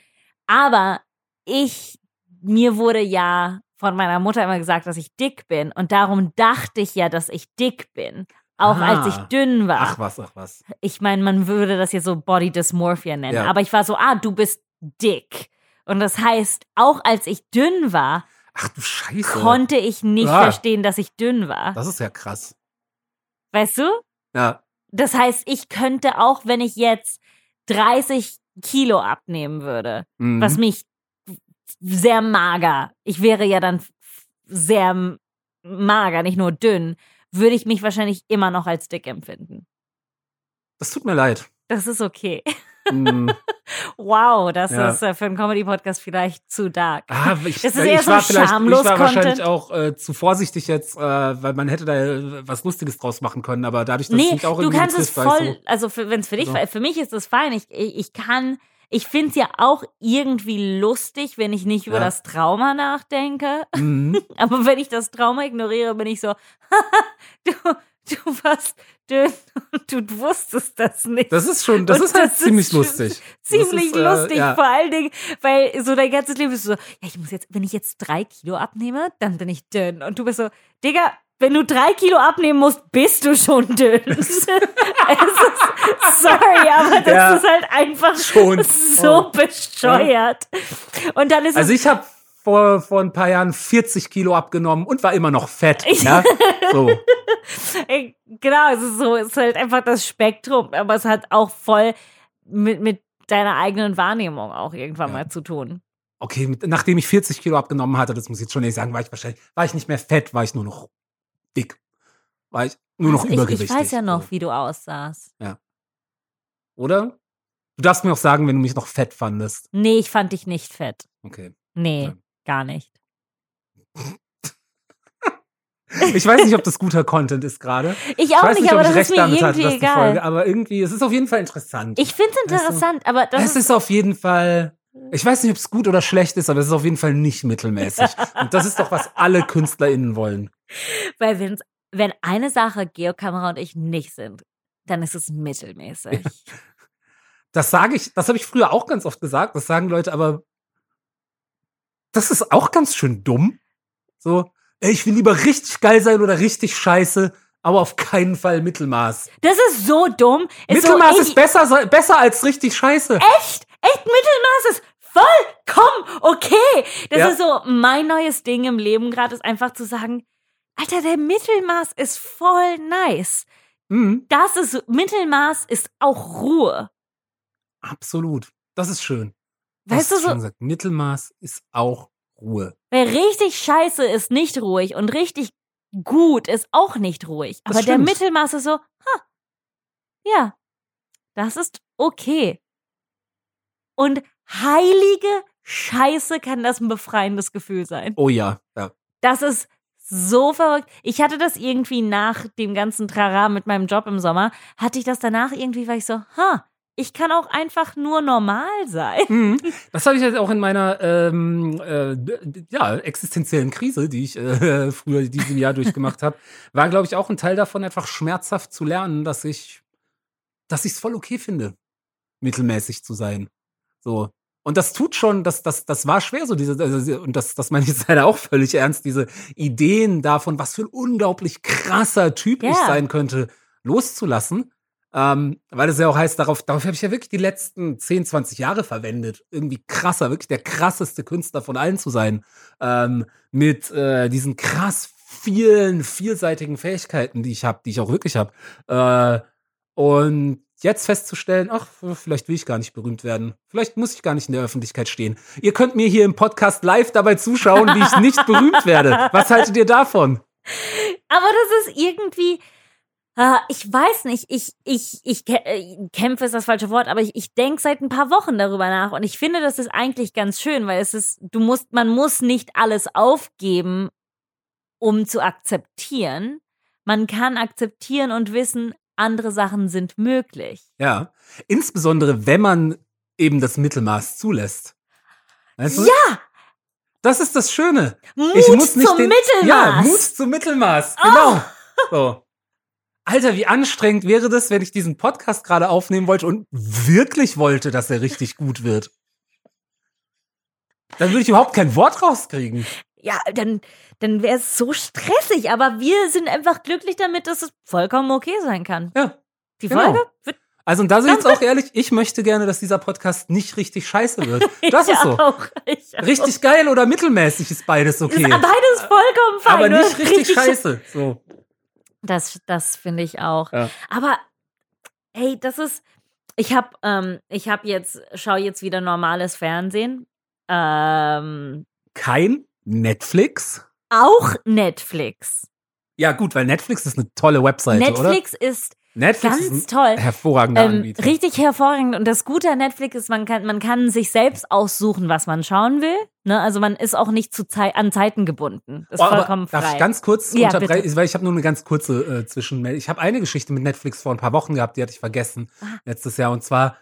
Aber ich, mir wurde ja von meiner Mutter immer gesagt, dass ich dick bin. Und darum dachte ich ja, dass ich dick bin. Auch Ah. als ich dünn war. Ach was, ach was. Ich meine, man würde das jetzt so Body Dysmorphia nennen. Ja. Aber ich war so, ah, du bist dick. Und das heißt, auch als ich dünn war, Ach du Scheiße. konnte ich nicht Ah. verstehen, dass ich dünn war. das ist ja krass. Weißt du? Ja. Das heißt, ich könnte auch, wenn ich jetzt 30 Kilo abnehmen würde, Mhm. was mich sehr mager, ich wäre ja dann sehr mager, nicht nur dünn, würde ich mich wahrscheinlich immer noch als dick empfinden. Das tut mir leid. Das ist okay. Mm, Wow, das Ja. ist äh, für einen Comedy-Podcast vielleicht zu dark. ah, ich, Das ist ich eher so war vielleicht, ich war wahrscheinlich Content. auch äh, zu vorsichtig jetzt, äh, weil man hätte da äh, was Lustiges draus machen können, aber dadurch, dass es Nee, mich auch du kannst es ich voll, also wenn es für dich, So. für mich ist es fein. Ich, ich, ich kann, ich finde es ja auch irgendwie lustig, wenn ich nicht über Ja. das Trauma nachdenke. So, mhm. Aber wenn ich das Trauma ignoriere, bin ich so, du, du warst dünn und du wusstest das nicht. Das ist schon, das Und ist halt das ziemlich ist lustig. Ziemlich ist, äh, lustig, ja. vor allen Dingen, weil so dein ganzes Leben ist so, ja, ich muss jetzt, wenn ich jetzt drei Kilo abnehme, dann bin ich dünn. Und du bist so, Digga, wenn du drei Kilo abnehmen musst, bist du schon dünn. ist, sorry, aber das Ja. ist halt einfach Schon. so Oh. bescheuert. Und dann ist Also es, ich habe vor, vor ein paar Jahren 40 Kilo abgenommen und war immer noch fett. Ja? So. Genau, es ist so, es ist halt einfach das Spektrum, aber es hat auch voll mit, mit deiner eigenen Wahrnehmung auch irgendwann Ja. mal zu tun. Okay, mit, nachdem ich 40 Kilo abgenommen hatte, das muss ich jetzt schon nicht sagen, war ich wahrscheinlich, war ich nicht mehr fett, war ich nur noch dick. War ich nur noch Also ich, übergewichtig. ich weiß ja noch, So. wie du aussahst. Oder? Du darfst mir auch sagen, wenn du mich noch fett fandest. Nee, ich fand dich nicht fett. Okay. Nee, Ja. Gar nicht. Ich weiß nicht, ob das guter Content ist gerade. Ich Ich auch weiß nicht, aber ob das ich ist recht mir damit hatte, irgendwie dass die Folge, egal. aber irgendwie, es ist auf jeden Fall interessant. Ich finde es Weißt du, interessant, aber das es ist, ist auf jeden Fall, ich weiß nicht, ob es gut oder schlecht ist, aber es ist auf jeden Fall nicht mittelmäßig. Und das ist doch, was alle KünstlerInnen wollen. weil wenn's, wenn eine Sache Geokamera und ich nicht sind, dann ist es mittelmäßig. Das sage ich, das habe ich früher auch ganz oft gesagt, das sagen Leute, aber das ist auch ganz schön dumm. So, ich will lieber richtig geil sein oder richtig scheiße, aber auf keinen Fall Mittelmaß. Das ist so dumm. Ist Mittelmaß so, ist besser, besser als richtig scheiße. Echt? Echt Mittelmaß ist vollkommen okay. Das Ja. ist so mein neues Ding im Leben gerade, ist einfach zu sagen, Alter, der Mittelmaß ist voll nice. Mhm, Das ist, Mittelmaß ist auch Ruhe. absolut. Das ist schön. Weißt du so, schon gesagt, Mittelmaß ist auch Ruhe. Wer richtig scheiße ist nicht ruhig und richtig gut ist auch nicht ruhig. Das Aber der stimmt. Mittelmaß ist so, ha, ja, das ist okay. Und heilige Scheiße kann das ein befreiendes Gefühl sein. Oh ja, ja. Das ist so verrückt. Ich hatte das irgendwie nach dem ganzen Trara mit meinem Job im Sommer, hatte ich das danach irgendwie, war ich so, ha, ich kann auch einfach nur normal sein. Mhm. Das habe ich jetzt auch in meiner ähm, äh, ja, existenziellen Krise, die ich äh, früher in diesem Jahr durchgemacht habe, war, glaube ich, auch ein Teil davon, einfach schmerzhaft zu lernen, dass ich dass ich es voll okay finde, mittelmäßig zu sein. So. Und das tut schon, das, das, das war schwer, so diese, also, und das, das meine ich jetzt leider auch völlig ernst, diese Ideen davon, was für ein unglaublich krasser Typ ich Ja. sein könnte, loszulassen. Ähm, weil das ja auch heißt, darauf, darauf habe ich ja wirklich die letzten 10, 20 Jahre verwendet. Irgendwie krasser, wirklich der krasseste Künstler von allen zu sein. Ähm, mit äh, diesen krass vielen, vielseitigen Fähigkeiten, die ich habe, die ich auch wirklich habe. Äh, und jetzt festzustellen, ach, vielleicht will ich gar nicht berühmt werden. Vielleicht muss ich gar nicht in der Öffentlichkeit stehen. Ihr könnt mir hier im Podcast live dabei zuschauen, wie ich nicht berühmt werde. Was haltet ihr davon? Aber das ist irgendwie, äh, ich weiß nicht, ich, ich, ich äh, kämpfe ist das falsche Wort, aber ich, ich denke seit ein paar Wochen darüber nach und ich finde, das ist eigentlich ganz schön, weil es ist, du musst, man muss nicht alles aufgeben, um zu akzeptieren. Man kann akzeptieren und wissen, andere Sachen sind möglich. Ja. Insbesondere, wenn man eben das Mittelmaß zulässt. Weißt du? Ja! Das ist das Schöne. Mut ich muss nicht zum den, Mittelmaß! Ja, Mut zum Mittelmaß. Genau. So. Alter, wie anstrengend wäre das, wenn ich diesen Podcast gerade aufnehmen wollte und wirklich wollte, dass er richtig gut wird. Dann würde ich überhaupt kein Wort rauskriegen. ja, dann, dann wäre es so stressig, aber wir sind einfach glücklich damit, dass es vollkommen okay sein kann. Ja. Die Genau. Folge wird Also, und da sind jetzt auch ehrlich, ich möchte gerne, dass dieser Podcast nicht richtig scheiße wird. Das ist so. Auch, ich auch. Richtig geil oder mittelmäßig ist beides okay. Ist beides vollkommen fein. aber nicht richtig scheiße. So. Das, das finde ich auch. Ja. Aber hey, das ist. Ich habe ähm, ich habe jetzt schaue jetzt wieder normales Fernsehen. Ähm, Kein Netflix? auch Netflix. Ja, gut, weil Netflix ist eine tolle Webseite, oder? Netflix ist Netflix ganz ist ein toll. hervorragender Ähm, Anbieter. richtig hervorragend. Und das Gute an Netflix ist, man kann, man kann sich selbst aussuchen, was man schauen will. Ne? Also man ist auch nicht zu Zei an Zeiten gebunden. Das ist Oh, vollkommen darf frei. ich ganz kurz Ja, unterbrechen? Weil ich habe nur eine ganz kurze äh, Zwischenmeldung. Ich habe eine Geschichte mit Netflix vor ein paar Wochen gehabt, die hatte ich vergessen Ah. letztes Jahr. Und zwar,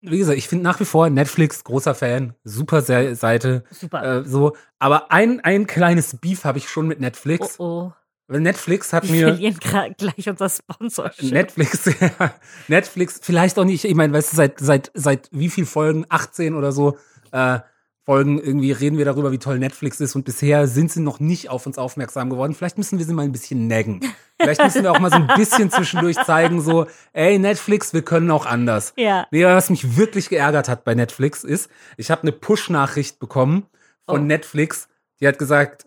wie gesagt, ich finde nach wie vor Netflix großer Fan, super Se Seite, Super. äh, so. Aber ein, ein kleines Beef habe ich schon mit Netflix. oh, oh. Weil Netflix hat Wir mir verlieren gra- gleich unser Sponsorship. Netflix, ja, Netflix, vielleicht auch nicht, ich meine, weißt du, seit, seit, seit wie viel Folgen, 18 oder so, äh, Folgen, irgendwie reden wir darüber, wie toll Netflix ist und bisher sind sie noch nicht auf uns aufmerksam geworden. Vielleicht müssen wir sie mal ein bisschen naggen. Vielleicht müssen wir auch mal so ein bisschen zwischendurch zeigen, so, ey, Netflix, wir können auch anders. Ja. Nee, was mich wirklich geärgert hat bei Netflix ist, ich habe eine Push-Nachricht bekommen von Oh. Netflix, die hat gesagt,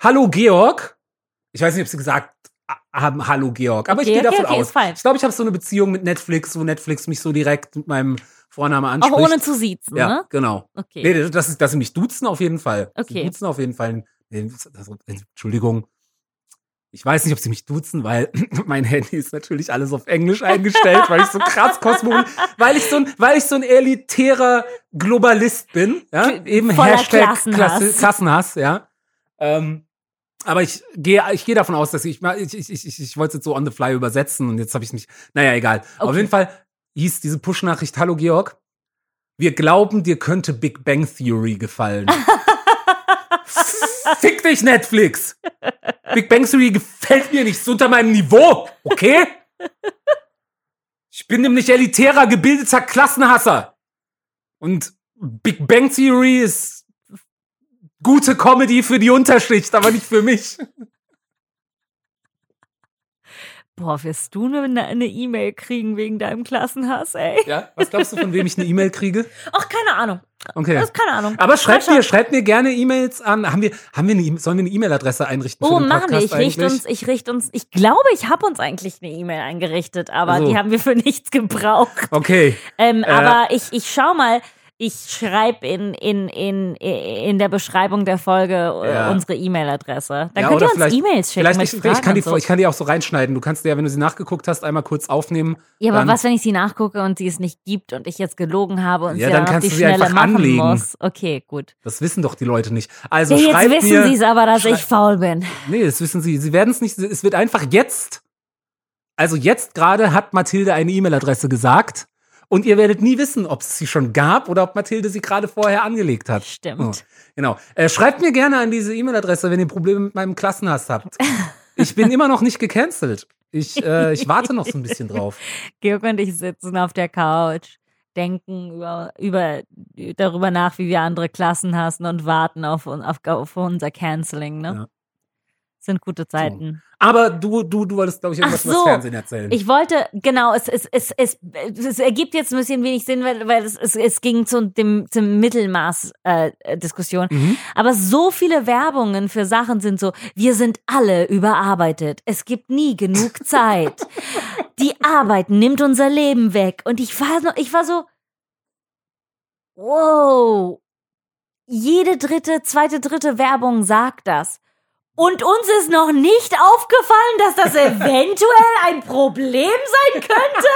Hallo Georg. Ich weiß nicht, ob sie gesagt haben, Hallo Georg, aber Okay, ich gehe davon okay, aus. Ich glaube, ich habe so eine Beziehung mit Netflix, wo Netflix mich so direkt mit meinem Vornamen Auch anspricht. ohne zu siezen, Ja, ne? genau. Okay. Nee, das ist, dass sie mich duzen auf jeden Fall. Sie Okay. duzen auf jeden Fall. Nee, das- Entschuldigung. Ich weiß nicht, ob sie mich duzen, weil mein Handy ist natürlich alles auf Englisch eingestellt, weil ich so krass Kosmos, weil ich so ein, weil ich so ein elitärer Globalist bin, ja, eben voller Hashtag Klassenhass. Klasse, Klassenhass, ja. Ähm, aber ich gehe, ich gehe davon aus, dass ich, ich, ich, ich, ich, wollte es jetzt so on the fly übersetzen und jetzt habe ich mich, naja, egal. Auf Okay. jeden Fall hieß diese Push-Nachricht, hallo Georg, wir glauben, dir könnte Big Bang Theory gefallen. Fick dich, Netflix! Big Bang Theory gefällt mir nicht, ist unter meinem Niveau, okay? Ich bin nämlich elitärer, gebildeter Klassenhasser. Und Big Bang Theory ist gute Comedy für die Unterschicht, aber nicht für mich. Boah, wirst du eine eine E-Mail kriegen wegen deinem Klassenhass, ey? Ja, was glaubst du, von wem ich eine E-Mail kriege? Ach, keine Ahnung. Okay. Das ist keine Ahnung. Aber schreibt mir, schreibt mir gerne E-Mails an. Haben wir, haben wir eine, E- sollen wir eine E-Mail-Adresse einrichten für Oh, den machen wir. Ich richte uns, ich richte uns, ich glaube, ich habe uns eigentlich eine E-Mail eingerichtet, aber Also. die haben wir für nichts gebraucht. Okay. Ähm, Äh. aber ich, ich schau mal, ich schreibe in, in, in, in der Beschreibung der Folge äh, Ja. unsere E-Mail-Adresse. Dann Ja, könnt ihr uns E-Mails schicken Vielleicht ich, ich, kann die, so. ich kann die auch so reinschneiden. Du kannst dir ja, wenn du sie nachgeguckt hast, einmal kurz aufnehmen. Ja, aber was, wenn ich sie nachgucke und sie es nicht gibt und ich jetzt gelogen habe und Ja, sie dann dann auf kannst die du sie Schnelle einfach anlegen. muss? Okay, gut. Das wissen doch die Leute nicht. Also Ja, jetzt wissen sie es aber, dass ich faul bin. Nee, das wissen sie. Sie werden es nicht. Es wird einfach jetzt. Also jetzt gerade hat Mathilde eine E-Mail-Adresse gesagt. Und ihr werdet nie wissen, ob es sie schon gab oder ob Mathilde sie gerade vorher angelegt hat. Stimmt. Oh, genau. Äh, schreibt mir gerne an diese E-Mail-Adresse, wenn ihr Probleme mit meinem Klassenhass habt. Ich bin immer noch nicht gecancelt. Ich, äh, ich warte noch so ein bisschen drauf. Georg und ich sitzen auf der Couch, denken über, über, darüber nach, wie wir andere Klassen hassen und warten auf, auf, auf unser Canceling, ne? Ja. Sind gute Zeiten. Aber du, du, du wolltest, glaube ich, irgendwas Ach so. Fernsehen erzählen. Ich wollte, genau, es, es, es, es, es ergibt jetzt ein bisschen wenig Sinn, weil, weil es, es, es ging zu dem, zum Mittelmaß-Diskussion. Mhm. Aber so viele Werbungen für Sachen sind so, wir sind alle überarbeitet. Es gibt nie genug Zeit. Die Arbeit nimmt unser Leben weg. Und ich war, noch, ich war so, wow. Jede dritte, zweite, dritte Werbung sagt das. Und uns ist noch nicht aufgefallen, dass das eventuell ein Problem sein könnte.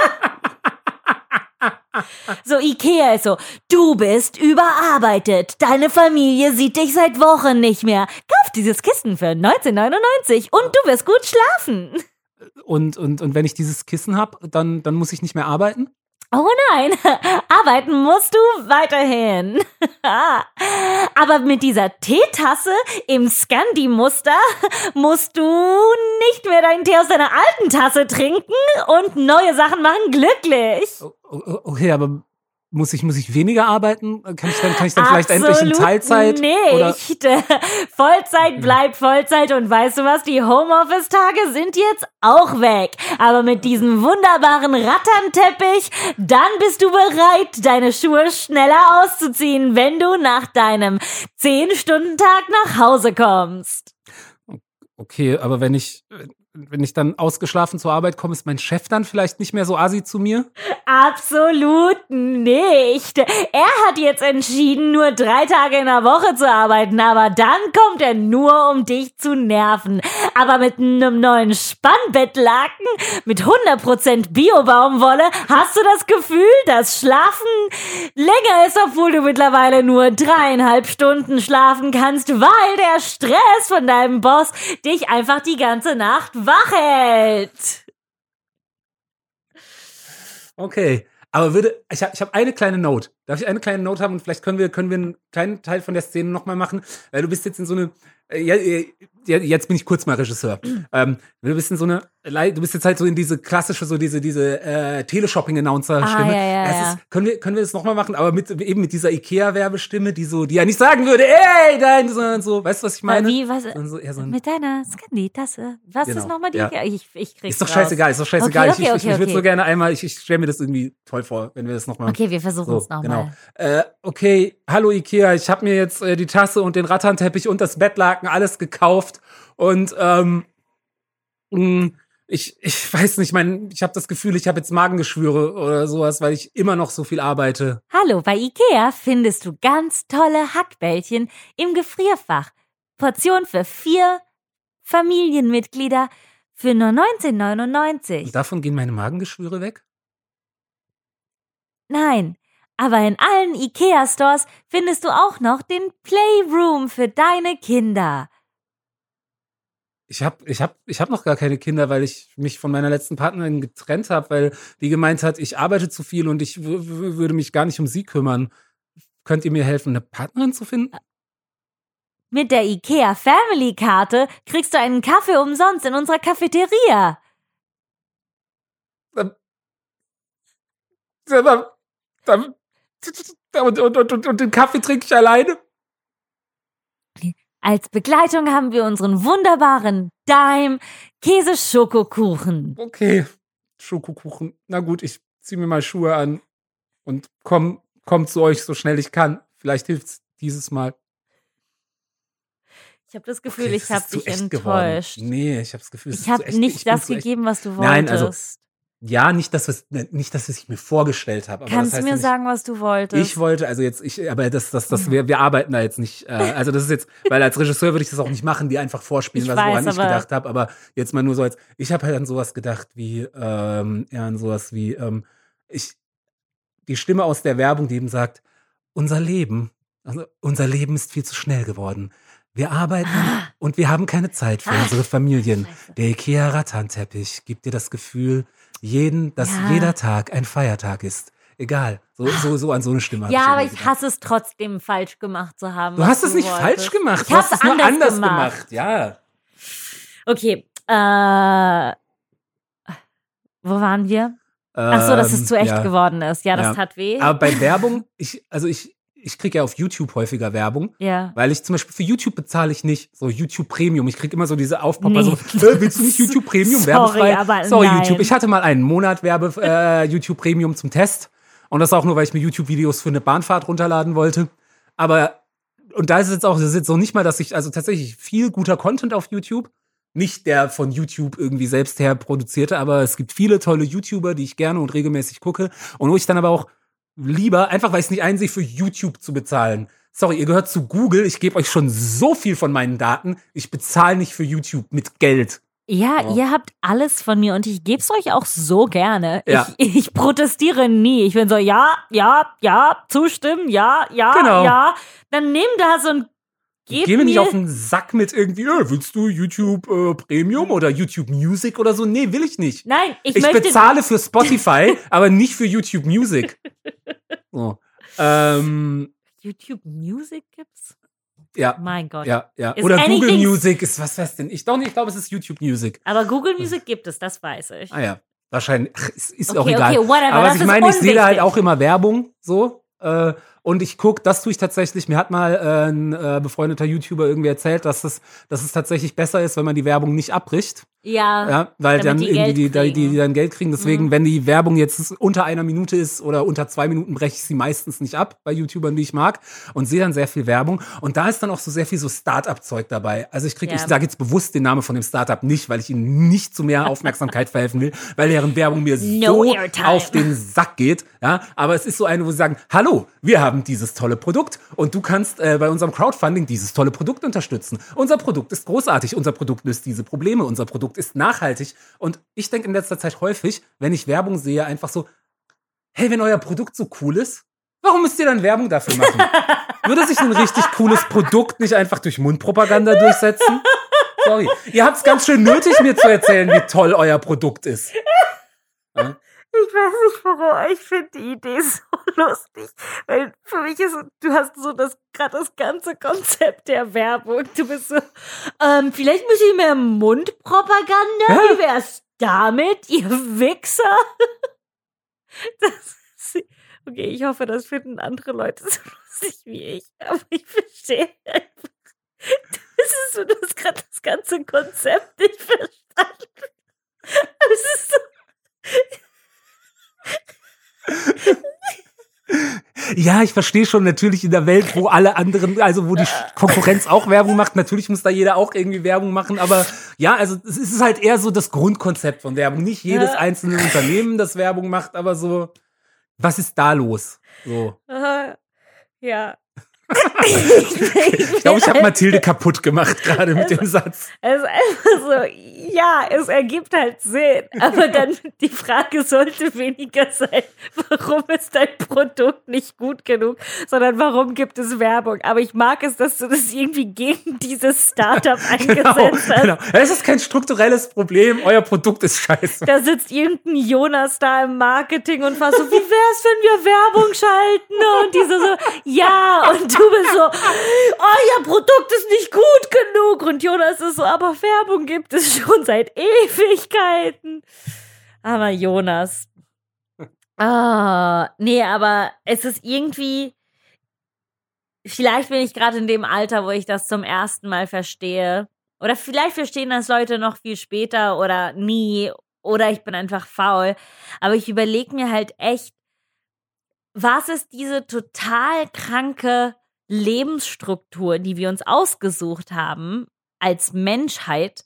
So, Ikea ist so, du bist überarbeitet. Deine Familie sieht dich seit Wochen nicht mehr. Kauf dieses Kissen für 1999 und du wirst gut schlafen. Und, und, und wenn ich dieses Kissen habe, dann, dann muss ich nicht mehr arbeiten? Oh nein, arbeiten musst du weiterhin. Aber mit dieser Teetasse im Scandi-Muster musst du nicht mehr deinen Tee aus deiner alten Tasse trinken und neue Sachen machen glücklich. Okay, aber muss ich, muss ich weniger arbeiten? Kann ich dann, kann ich dann vielleicht endlich in Teilzeit? Oder? Nicht. Vollzeit bleibt Vollzeit und weißt du was? Die Homeoffice-Tage sind jetzt auch weg. Aber mit diesem wunderbaren Ratternteppich, dann bist du bereit, deine Schuhe schneller auszuziehen, wenn du nach deinem 10-Stunden-Tag nach Hause kommst. Okay, aber wenn ich, wenn ich dann ausgeschlafen zur Arbeit komme, ist mein Chef dann vielleicht nicht mehr so assi zu mir? Absolut nicht. Er hat jetzt entschieden, nur drei Tage in der Woche zu arbeiten, aber dann kommt er nur, um dich zu nerven. Aber mit einem neuen Spannbettlaken, mit 100% Bio-Baumwolle, hast du das Gefühl, dass Schlafen länger ist, obwohl du mittlerweile nur dreieinhalb Stunden schlafen kannst, weil der Stress von deinem Boss dich einfach die ganze Nacht wach hält. Okay. Aber würde, ich habe ich hab eine kleine Note. Darf ich eine kleine Note haben und vielleicht können wir, können wir einen kleinen Teil von der Szene nochmal machen? Weil du bist jetzt in so eine, äh, ja, ja, jetzt bin ich kurz mal Regisseur. ähm, du bist in so eine, du bist jetzt halt so in diese klassische, so diese, diese äh, Teleshopping-Announcer-Stimme. Ah, ja, ja, Es ja. ist, können wir, können wir das nochmal machen, aber mit, eben mit dieser Ikea-Werbestimme, die so, die ja nicht sagen würde, ey, nein, sondern so, weißt du, was ich meine? Wie, was? So, so ein, Mit deiner Scandi-Tasse. Was Genau, ist nochmal die? ja. Ich, ich krieg's ist doch raus. scheißegal, ist doch scheißegal. Okay, okay, ich ich, okay, ich würde okay. so gerne einmal, ich, ich stelle mir das irgendwie toll vor, wenn wir das nochmal Okay, wir versuchen es so, nochmal. genau. Äh, okay, hallo Ikea, ich habe mir jetzt äh, die Tasse und den Ratternteppich und das Bettlaken alles gekauft und ähm, mh, ich, ich weiß nicht, mein, ich habe das Gefühl, ich habe jetzt Magengeschwüre oder sowas, weil ich immer noch so viel arbeite. Hallo, bei Ikea findest du ganz tolle Hackbällchen im Gefrierfach. Portion für vier Familienmitglieder für nur 19,99. Und davon gehen meine Magengeschwüre weg? Nein, aber in allen Ikea-Stores findest du auch noch den Playroom für deine Kinder. Ich habe ich hab, ich hab noch gar keine Kinder, weil ich mich von meiner letzten Partnerin getrennt habe, weil die gemeint hat, ich arbeite zu viel und ich würde mich gar nicht um sie kümmern. Könnt ihr mir helfen, eine Partnerin zu finden? Mit der IKEA Family Karte kriegst du einen Kaffee umsonst in unserer Cafeteria. Dann, und, und, und, und den Kaffee trinke ich alleine? Als Begleitung haben wir unseren wunderbaren Dime Käse-Schokokuchen. Okay, Schokokuchen. Na gut, ich zieh mir mal Schuhe an und komm, komm zu euch so schnell ich kann. Vielleicht hilft's dieses Mal. Ich habe das Gefühl, Okay, ich habe dich enttäuscht. Geworden. Nee, ich habe das Gefühl, es Ich habe nicht das gegeben, was du wolltest. Nein, also, Ja, nicht das, was, nicht das, was ich mir vorgestellt habe. Kannst das heißt du mir ja nicht, sagen, was du wolltest? Ich wollte, also jetzt, ich, aber das, das, das, wir, wir arbeiten da jetzt nicht. Äh, also das ist jetzt, weil als Regisseur würde ich das auch nicht machen, die einfach vorspielen, Ich was weiß, woran ich gedacht habe. Aber jetzt mal nur so als, ich habe halt an sowas gedacht wie, ähm, ja, an sowas wie, ähm, ich, die Stimme aus der Werbung, die eben sagt, unser Leben, also unser Leben ist viel zu schnell geworden. Wir arbeiten und wir haben keine Zeit für Ah. unsere Familien. Der IKEA Rattanteppich gibt dir das Gefühl, jeden, dass Ja. jeder Tag ein Feiertag ist. Egal. So, so, so an so eine Stimme. ja, aber ich gedacht. hasse es trotzdem falsch gemacht zu haben. Du hast es nicht falsch gemacht. Ich du hast es nur anders anders gemacht. gemacht. Ja. Okay, äh, wo waren wir? Ach so, dass es Ähm, zu echt ja. geworden ist. Ja, das Ja. tat weh. Aber bei Werbung, ich, also ich, ich kriege ja auf YouTube häufiger Werbung, ja. weil ich zum Beispiel für YouTube bezahle ich nicht so YouTube Premium. Ich kriege immer so diese Aufpopper Nee. so, äh, willst du nicht YouTube Premium Sorry, werbefrei? aber Sorry, nein. YouTube. Ich hatte mal einen Monat Werbe äh, YouTube Premium zum Test und das auch nur, weil ich mir YouTube-Videos für eine Bahnfahrt runterladen wollte. Aber und da ist es jetzt auch, das ist jetzt so nicht mal, dass ich also tatsächlich viel guter Content auf YouTube, nicht der von YouTube irgendwie selbst her produzierte, aber es gibt viele tolle YouTuber, die ich gerne und regelmäßig gucke und wo ich dann aber auch lieber, einfach weil ich es nicht einsehe, für YouTube zu bezahlen. Sorry, ihr gehört zu Google, ich gebe euch schon so viel von meinen Daten, ich bezahle nicht für YouTube mit Geld. Ja, Oh. ihr habt alles von mir und ich geb's euch auch so gerne. Ja. Ich, ich protestiere nie. Ich bin so, ja, ja, ja, zustimmen, ja, ja, Genau. ja. Dann nimm das und gib Geh mir nicht auf den Sack mit irgendwie, äh, willst du YouTube äh, Premium oder YouTube Music oder so? Nee, will ich nicht. Nein, ich, Ich, möchte. bezahle für Spotify, aber nicht für YouTube Music. So. Ähm, YouTube Music gibt's? ja, Mein Gott. ja, ja. Is Oder Google Music ist was weiß denn? Ich doch nicht, ich glaube, es ist YouTube Music. Aber Google Music gibt es, das weiß ich. Ah ja, wahrscheinlich. Ach, ist, ist Okay, auch egal. okay, whatever, Aber was ich meine, ich sehe da halt auch immer Werbung, so. Äh, Und ich gucke, das tue ich tatsächlich. Mir hat mal äh, ein äh, befreundeter YouTuber irgendwie erzählt, dass es, dass es tatsächlich besser ist, wenn man die Werbung nicht abbricht. Ja, Ja, weil dann die irgendwie die, die, die, die dann Geld kriegen. Deswegen, wenn die Werbung jetzt unter einer Minute ist oder unter zwei Minuten, breche ich sie meistens nicht ab bei YouTubern, die ich mag und sehe dann sehr viel Werbung. Und da ist dann auch so sehr viel so Start-up-Zeug dabei. Also ich kriege, Ja. ich sage jetzt bewusst den Namen von dem Startup nicht, weil ich ihnen nicht zu mehr Aufmerksamkeit verhelfen will, weil deren Werbung mir No so airtime. auf den Sack geht. Ja, aber es ist so eine, wo sie sagen, hallo, wir haben dieses tolle Produkt und du kannst äh, bei unserem Crowdfunding dieses tolle Produkt unterstützen. Unser Produkt ist großartig, unser Produkt löst diese Probleme, unser Produkt ist nachhaltig. Und ich denke in letzter Zeit häufig, wenn ich Werbung sehe, einfach so, hey, wenn euer Produkt so cool ist, warum müsst ihr dann Werbung dafür machen? Würde sich ein richtig cooles Produkt nicht einfach durch Mundpropaganda durchsetzen? Sorry. Ihr habt es ganz schön nötig, mir zu erzählen, wie toll euer Produkt ist. Ja? Ich weiß nicht warum, ich finde die Idee so lustig. Weil für mich ist, du hast so das gerade das ganze Konzept der Werbung. Du bist so, ähm, vielleicht ein bisschen mehr Mundpropaganda. Ja. Wie wär's damit, ihr Wichser? Das ist, okay, ich hoffe, das finden andere Leute so lustig wie ich. Aber ich verstehe einfach. Das ist so, du hast gerade das ganze Konzept nicht verstanden. Es ist so, Ja, ich verstehe schon natürlich in der Welt, wo alle anderen, also wo die Konkurrenz auch Werbung macht, natürlich muss da jeder auch irgendwie Werbung machen, aber ja, also es ist halt eher so das Grundkonzept von Werbung. Nicht jedes Ja. einzelne Unternehmen, das Werbung macht, aber so, was ist da los? So. Ja. Ich glaube, ich habe Mathilde kaputt gemacht gerade mit dem Satz. Es ist einfach so, ja, es ergibt halt Sinn. Aber dann die Frage sollte weniger sein, warum ist dein Produkt nicht gut genug, sondern warum gibt es Werbung. Aber ich mag es, dass du das irgendwie gegen dieses Startup Genau, eingesetzt hast. genau. Es ist kein strukturelles Problem, euer Produkt ist scheiße. Da sitzt irgendein Jonas da im Marketing und war so, wie wär's, wenn wir Werbung schalten? Und diese so, ja, und du bist so, euer Produkt ist nicht gut genug. Und Jonas ist so, aber Werbung gibt es schon seit Ewigkeiten. Aber Jonas. Ah, nee, aber es ist irgendwie, vielleicht bin ich gerade in dem Alter, wo ich das zum ersten Mal verstehe. Oder vielleicht verstehen das Leute noch viel später oder nie. Oder ich bin einfach faul. Aber ich überlege mir halt echt, was ist diese total kranke Lebensstruktur, die wir uns ausgesucht haben als Menschheit,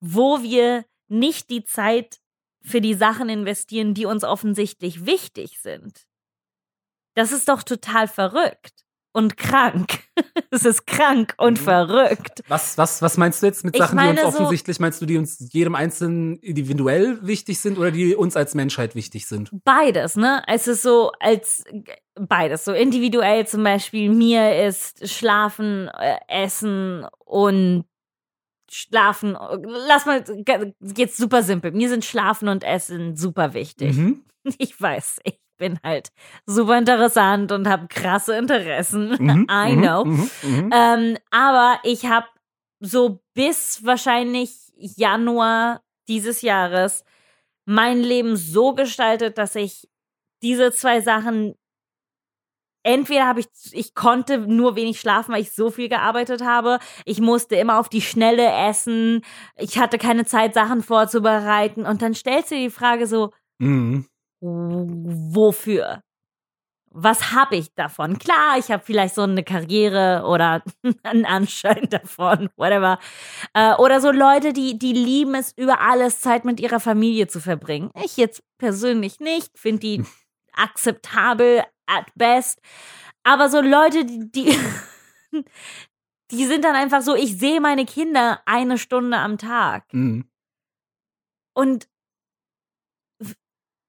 wo wir nicht die Zeit für die Sachen investieren, die uns offensichtlich wichtig sind. Das ist doch total verrückt und krank. Es ist krank und Mhm. verrückt. Was, was, was meinst du jetzt mit Sachen, die uns meine so- offensichtlich, meinst du, die uns jedem Einzelnen individuell wichtig sind oder die uns als Menschheit wichtig sind? Beides, ne? Es ist so als beides. So individuell zum Beispiel, mir ist Schlafen, äh, Essen und Schlafen, lass mal, jetzt super simpel. Mir sind Schlafen und Essen super wichtig. Mhm. Ich weiß, ich bin halt super interessant und habe krasse Interessen. Mhm. I Mhm. know. Mhm. Mhm. Ähm, aber ich habe so bis wahrscheinlich Januar dieses Jahres mein Leben so gestaltet, dass ich diese zwei Sachen entweder habe ich ich konnte nur wenig schlafen, weil ich so viel gearbeitet habe. Ich musste immer auf die Schnelle essen. Ich hatte keine Zeit Sachen vorzubereiten und dann stellst du die Frage so Mhm. Wofür? Was habe ich davon? Klar, ich habe vielleicht so eine Karriere oder einen Anschein davon, whatever. Äh, oder so Leute, die, die lieben es, über alles Zeit mit ihrer Familie zu verbringen. Ich jetzt persönlich nicht, finde die akzeptabel at best. Aber so Leute, die, die, die sind dann einfach so, ich sehe meine Kinder eine Stunde am Tag. Mhm. Und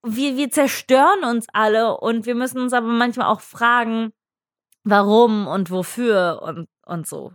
wir, wir zerstören uns alle und wir müssen uns aber manchmal auch fragen, warum und wofür und, und so.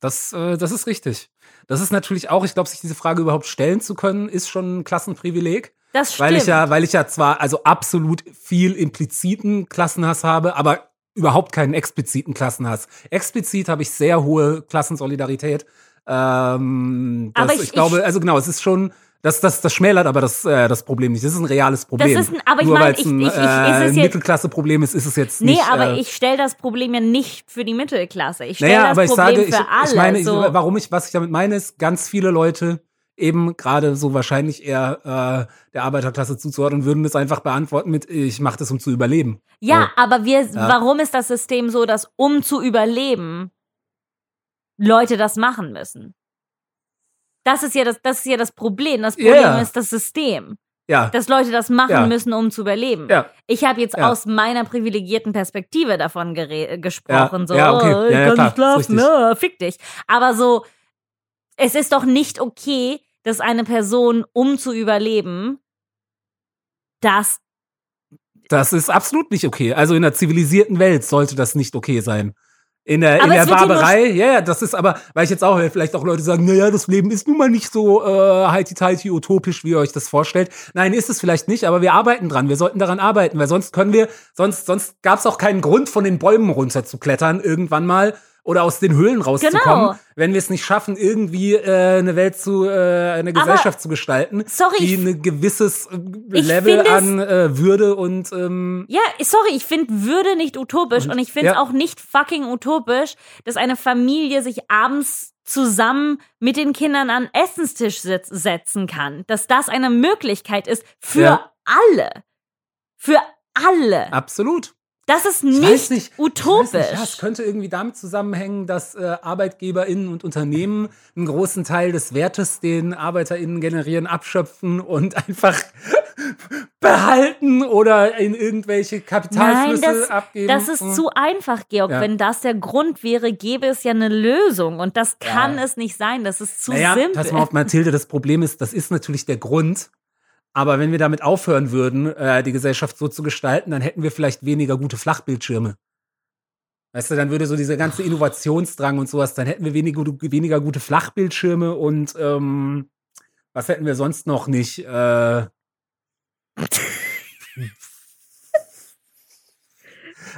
Das, äh, das ist richtig. Das ist natürlich auch, ich glaube, sich diese Frage überhaupt stellen zu können, ist schon ein Klassenprivileg. Das stimmt. Weil ich ja, weil ich ja zwar also absolut viel impliziten Klassenhass habe, aber überhaupt keinen expliziten Klassenhass. Explizit habe ich sehr hohe Klassensolidarität. Ähm, das, Aber ich, ich- glaube, ich- also genau, es ist schon, Das, das, das schmälert aber das, äh, das Problem nicht. Das ist ein reales Problem. ist ein- aber ich Nur mein, weil es ich- ich- ich- ist äh, es jetzt- Mittelklasse-Problem ist, ist es jetzt Nee, nicht. aber äh, ich stelle das Problem ja nicht für die Mittelklasse. Ich stelle Naja, das aber ich Problem sage, ich, für alle. ich meine, so. ich, warum ich, was ich damit meine, ist, ganz viele Leute eben gerade so wahrscheinlich eher äh, der Arbeiterklasse zuzuordnen, würden das einfach beantworten mit, ich mache das, um zu überleben. Ja, aber wir, Ja. warum ist das System so, dass um zu überleben Leute das machen müssen? Das ist ja das, das ist ja das Problem. Das Problem Ja. ist das System, Ja, dass Leute das machen Ja. müssen, um zu überleben. ja, Ich habe jetzt Ja. aus meiner privilegierten Perspektive davon gere- gesprochen. Ja, so, okay. oh, ich kann klar, nicht schlafen, ne? fick dich. Aber so, es ist doch nicht okay, dass eine Person, um zu überleben, das das ist absolut nicht okay. Also in einer zivilisierten Welt sollte das nicht okay sein. In der, in der Barbarei, ja, ja, das ist aber, weil ich jetzt auch vielleicht auch Leute sagen, naja, das Leben ist nun mal nicht so äh, heiti-teiti utopisch, wie ihr euch das vorstellt. Nein, ist es vielleicht nicht, aber wir arbeiten dran. Wir sollten daran arbeiten, weil sonst können wir, sonst, sonst gab es auch keinen Grund, von den Bäumen runterzuklettern irgendwann mal oder aus den Höhlen rauszukommen, Genau. wenn wir es nicht schaffen, irgendwie äh, eine Welt zu, äh, eine Aber- Gesellschaft zu gestalten, Sorry, die ein gewisses äh, Level es- an äh, Würde und ähm, Ja, sorry, ich finde Würde nicht utopisch und, ich finde es ja. auch nicht fucking utopisch, dass eine Familie sich abends zusammen mit den Kindern an den Essenstisch setzen kann. Dass das eine Möglichkeit ist für Ja. alle. Für alle. absolut. Das ist Ich nicht, nicht, utopisch. Nicht, ja, es könnte irgendwie damit zusammenhängen, dass äh, ArbeitgeberInnen und Unternehmen einen großen Teil des Wertes, den ArbeiterInnen generieren, abschöpfen und einfach behalten oder in irgendwelche Nein, Kapitalflüsse das, abgeben. das ist Hm. zu einfach, Georg. Ja. Wenn das der Grund wäre, gäbe es ja eine Lösung. Und das kann Ja. es nicht sein. Das ist zu naja, simpel. pass mal auf, Mathilde, das Problem ist, das ist natürlich der Grund. Aber wenn wir damit aufhören würden, äh, die Gesellschaft so zu gestalten, dann hätten wir vielleicht weniger gute Flachbildschirme. Weißt du, dann würde so dieser ganze Innovationsdrang und sowas, dann hätten wir weniger, weniger gute Flachbildschirme und ähm, was hätten wir sonst noch nicht? Äh,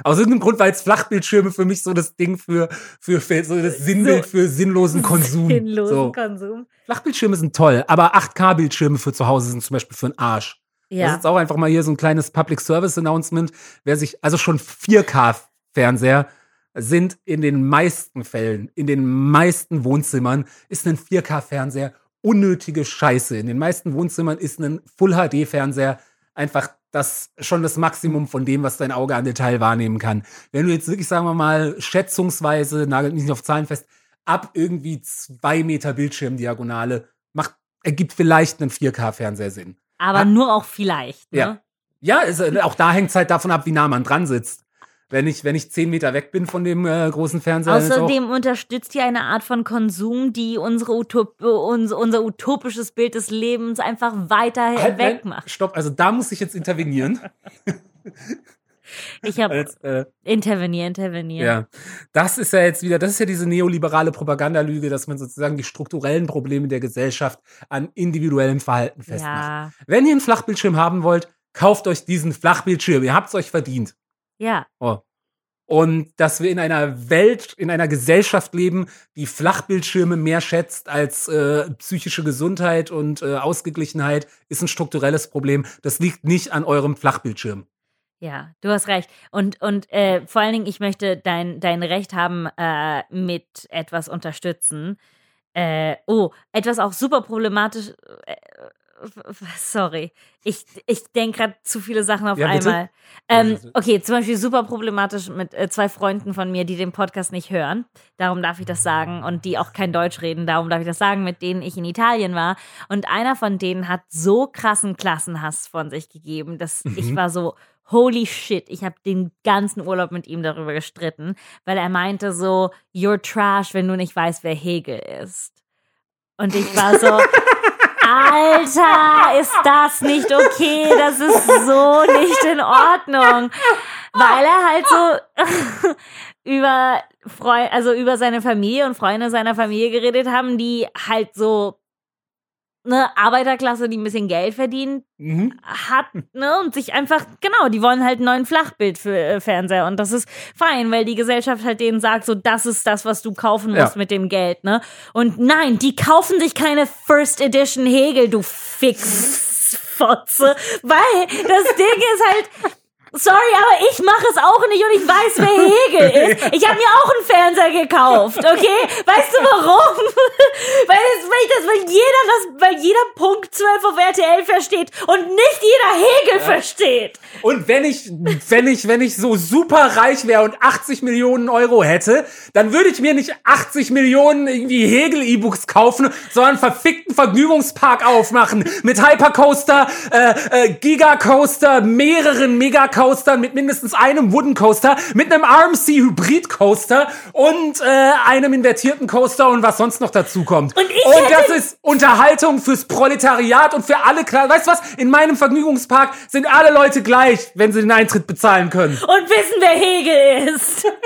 Aus irgendeinem Grund war jetzt Flachbildschirme für mich so das Ding für, für, für so das Sinnbild für sinnlosen Konsum. Sinnlosen so. Konsum. Flachbildschirme sind toll, aber 8K-Bildschirme für zu Hause sind zum Beispiel für den Arsch. Das ist Ja. jetzt auch einfach mal hier so ein kleines Public Service Announcement. Wer sich, also schon 4K-Fernseher sind in den meisten Fällen, in den meisten Wohnzimmern, ist ein 4K-Fernseher unnötige Scheiße. In den meisten Wohnzimmern ist ein Full-HD-Fernseher einfach das schon das Maximum von dem, was dein Auge an Detail wahrnehmen kann. Wenn du jetzt wirklich, sagen wir mal, schätzungsweise, nagelt mich nicht auf Zahlen fest, ab irgendwie zwei Meter Bildschirmdiagonale macht, ergibt vielleicht einen 4K-Fernseher Sinn. Aber Ah. nur auch vielleicht. Ne? Ja. Ja, ist, äh, auch da hängt es halt davon ab, wie nah man dran sitzt. Wenn ich, wenn ich zehn Meter weg bin von dem äh, großen Fernseher, Außerdem unterstützt hier eine Art von Konsum, die unsere Utop uns, unser utopisches Bild des Lebens einfach weiter Halt, wegmacht. Stopp, also da muss ich jetzt intervenieren. Ich habe äh, interveniert, interveniert. ja. Das ist ja jetzt wieder, das ist ja diese neoliberale Propagandalüge, dass man sozusagen die strukturellen Probleme der Gesellschaft an individuellem Verhalten festmacht. Ja. Wenn ihr einen Flachbildschirm haben wollt, kauft euch diesen Flachbildschirm. Ihr habt es euch verdient. ja. Oh. Und dass wir in einer Welt, in einer Gesellschaft leben, die Flachbildschirme mehr schätzt als äh, psychische Gesundheit und äh, Ausgeglichenheit, ist ein strukturelles Problem. Das liegt nicht an eurem Flachbildschirm. Ja, du hast recht. Und, und äh, vor allen Dingen, ich möchte dein, dein Recht haben, äh, mit etwas unterstützen. Äh, oh, etwas auch super problematisch. Äh, sorry. Ich, ich denke gerade zu viele Sachen auf Ja, einmal. Ähm, okay, zum Beispiel super problematisch mit äh, zwei Freunden von mir, die den Podcast nicht hören. Darum darf ich das sagen. Und die auch kein Deutsch reden. Darum darf ich das sagen, mit denen ich in Italien war. Und einer von denen hat so krassen Klassenhass von sich gegeben, dass Mhm. ich war so, holy shit, ich habe den ganzen Urlaub mit ihm darüber gestritten, weil er meinte so, you're trash, wenn du nicht weißt, wer Hegel ist. Und ich war so, Alter, ist das nicht okay? Das ist so nicht in Ordnung. Weil er halt so über Freu also über seine Familie und Freunde seiner Familie geredet haben, die halt so eine Arbeiterklasse, die ein bisschen Geld verdient Mhm. hat, ne, und sich einfach, genau, die wollen halt einen neuen Flachbildfernseher und das ist fein, weil die Gesellschaft halt denen sagt, so, das ist das, was du kaufen musst Ja. mit dem Geld, ne? Und nein, die kaufen sich keine First Edition Hegel, du Fixfotze, weil das Ding ist halt, Sorry, aber ich mache es auch nicht und ich weiß, wer Hegel ist. Ich habe mir auch einen Fernseher gekauft, okay? Weißt du warum? weil, es, weil, ich das, weil jeder das, weil jeder Punkt 12 auf RTL versteht und nicht jeder Hegel versteht. Und wenn ich, wenn ich, wenn ich so super reich wäre und 80 Millionen Euro hätte, dann würde ich mir nicht 80 Millionen irgendwie Hegel-E-Books kaufen, sondern einen verfickten Vergnügungspark aufmachen mit Hypercoaster, äh, äh, Gigacoaster, mehreren Megacoastern mit mindestens einem Wooden Coaster, mit einem RMC Hybrid Coaster und äh, einem invertierten Coaster und was sonst noch dazu kommt. Und ich und das ist Unterhaltung fürs Proletariat und für alle. Weißt du was? In meinem Vergnügungspark sind alle Leute gleich, wenn sie den Eintritt bezahlen können. Und wissen, wer Hegel ist.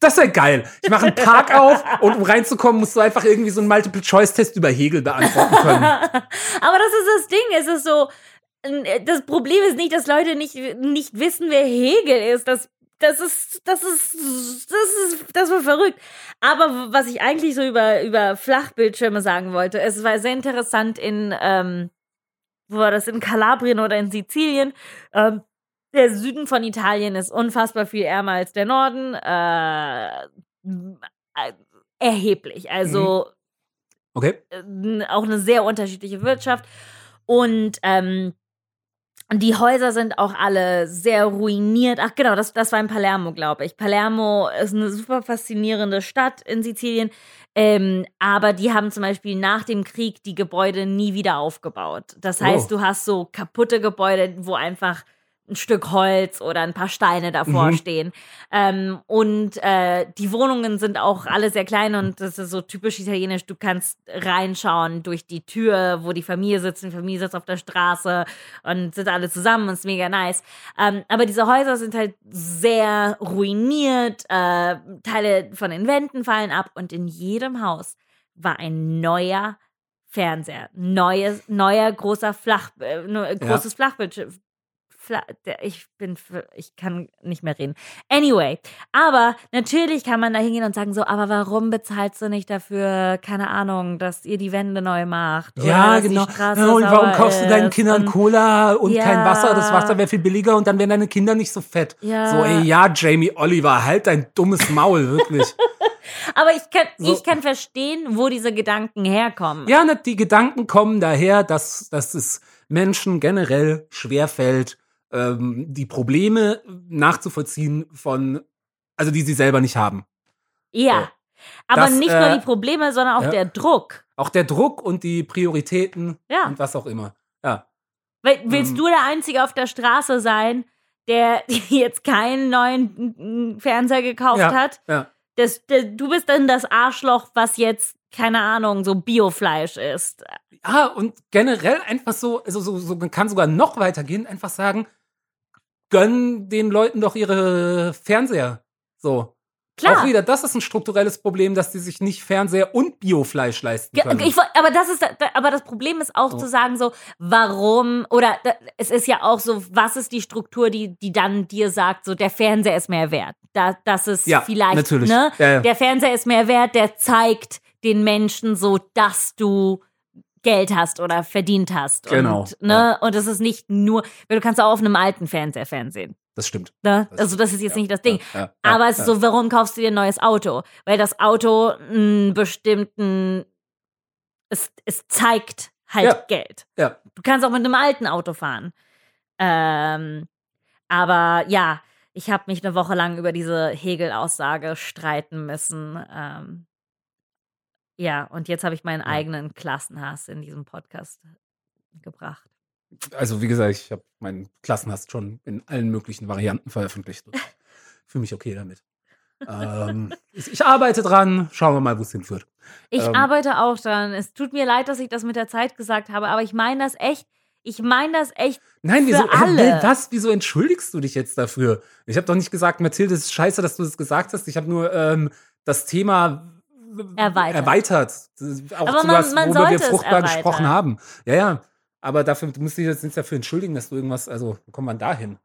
Das wäre geil. Ich mache einen Park auf und um reinzukommen, musst du einfach irgendwie so einen Multiple-Choice-Test über Hegel beantworten können. Aber das ist das Ding, es ist so, das Problem ist nicht, dass Leute nicht, nicht wissen, wer Hegel ist. Das, das ist, das ist, das ist, das war verrückt. Aber was ich eigentlich so über, über Flachbildschirme sagen wollte, es war sehr interessant in, ähm, wo war das, in Kalabrien oder in Sizilien, ähm, der Süden von Italien ist unfassbar viel ärmer als der Norden. Äh, äh, erheblich. Also Okay? äh, auch eine sehr unterschiedliche Wirtschaft. Und ähm, die Häuser sind auch alle sehr ruiniert. Ach genau, das, das war in Palermo, glaube ich. Palermo ist eine super faszinierende Stadt in Sizilien. Ähm, aber die haben zum Beispiel nach dem Krieg die Gebäude nie wieder aufgebaut. Das heißt, Oh. du hast so kaputte Gebäude, wo einfach ein Stück Holz oder ein paar Steine davor Mhm. stehen. Ähm, und äh, die Wohnungen sind auch alle sehr klein und das ist so typisch italienisch. Du kannst reinschauen durch die Tür, wo die Familie sitzt. Die Familie sitzt auf der Straße und sind alle zusammen und ist mega nice. Ähm, aber diese Häuser sind halt sehr ruiniert. Äh, Teile von den Wänden fallen ab und in jedem Haus war ein neuer Fernseher, neues, neuer großer Flach, äh, großes Flachbildschirm. Ich bin, für, ich kann nicht mehr reden. Anyway, aber natürlich kann man da hingehen und sagen so, aber warum bezahlst du nicht dafür, keine Ahnung, dass ihr die Wände neu macht? Ja, genau. Ja, und warum kaufst du deinen Kindern und- Cola und Ja. kein Wasser? Das Wasser wäre viel billiger und dann wären deine Kinder nicht so fett. Ja. So, ey, ja, Jamie Oliver, halt dein dummes Maul, wirklich. Aber ich kann, So. ich kann verstehen, wo diese Gedanken herkommen. ja, die Gedanken kommen daher, dass, dass es Menschen generell schwerfällt, ähm, die Probleme nachzuvollziehen von, also die sie selber nicht haben. Ja. So. Aber Das, nicht äh, nur die Probleme, sondern auch ja. der Druck. Auch der Druck und die Prioritäten Ja. und was auch immer. Ja. Willst Ähm. du der Einzige auf der Straße sein, der jetzt keinen neuen mm, Fernseher gekauft Ja. hat? Ja. Das, das, du bist dann das Arschloch, was jetzt, keine Ahnung, so Biofleisch ist. Ja, und generell einfach so, also so, so, man kann sogar noch weitergehen, einfach sagen, gönn den Leuten doch ihre Fernseher. So. Klar. Auch wieder, das ist ein strukturelles Problem, dass die sich nicht Fernseher und Biofleisch leisten Ja, können. ich, woll- aber das ist, aber das Problem ist auch So. zu sagen so, warum oder es ist ja auch so, was ist die Struktur, die die dann dir sagt, so der Fernseher ist mehr wert. Da, das ist Ja, vielleicht, natürlich. ne? Ja, ja. Der Fernseher ist mehr wert, der zeigt den Menschen so, dass du Geld hast oder verdient hast. Genau, Und, ne? und das ist nicht nur, weil du kannst auch auf einem alten Fernseher fernsehen. das stimmt. Ne? Das- also das ist jetzt ja, nicht das Ding. Ja, ja, Aber ja, es ist ja. so, warum kaufst du dir ein neues Auto? Weil das Auto einen bestimmten, es, es zeigt halt Ja. Geld. Ja. Du kannst auch mit einem alten Auto fahren. Ähm, aber ja, ich habe mich eine Woche lang über diese Hegel-Aussage streiten müssen. Ähm, ja, und jetzt habe ich meinen eigenen Klassenhass in diesem Podcast gebracht. Also, wie gesagt, ich habe meinen Klassenhass schon in allen möglichen Varianten veröffentlicht. und Fühle mich okay damit. ähm, ich, arbeite dran, schauen wir mal, wo es hinführt. Ich Ähm. arbeite auch dran. Es tut mir leid, dass ich das mit der Zeit gesagt habe, aber ich meine das echt. Ich meine das echt. Nein, wieso? Alle. was? Wieso entschuldigst du dich jetzt dafür? Ich habe doch nicht gesagt, Mathilde, es ist scheiße, dass du das gesagt hast. Ich habe nur ähm, das Thema Erweitert. erweitert. Auch Aber zu man- was, man worüber wir fruchtbar gesprochen haben. Ja, ja. Aber dafür, du musst dich jetzt nicht dafür entschuldigen, dass du irgendwas, also, wo kommt man da hin?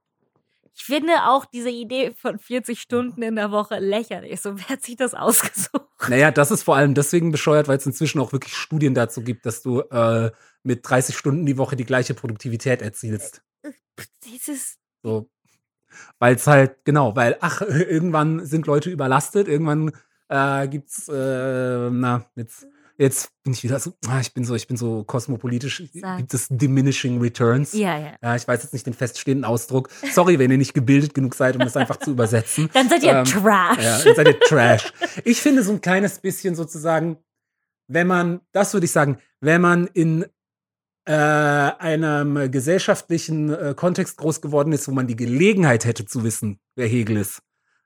Ich finde auch diese Idee von 40 Stunden in der Woche lächerlich. So, wer hat sich das ausgesucht? Naja, das ist vor allem deswegen bescheuert, weil es inzwischen auch wirklich Studien dazu gibt, dass du äh, mit 30 Stunden die Woche die gleiche Produktivität erzielst. Dieses, So. Weil es halt, genau, weil, ach, irgendwann sind Leute überlastet, irgendwann äh, gibt's, äh, na, jetzt, jetzt bin ich wieder so, ah, ich bin so, ich bin so kosmopolitisch, Sag. gibt es diminishing returns. ja, ja. Ja, ich weiß jetzt nicht den feststehenden Ausdruck. Sorry, wenn ihr nicht gebildet genug seid, um das einfach zu übersetzen. Dann seid ihr Ähm, Trash. Ja, dann seid ihr Trash. Ich finde so ein kleines bisschen sozusagen, wenn man, das würde ich sagen, wenn man in äh, einem gesellschaftlichen äh, Kontext groß geworden ist, wo man die Gelegenheit hätte zu wissen, wer Hegel ist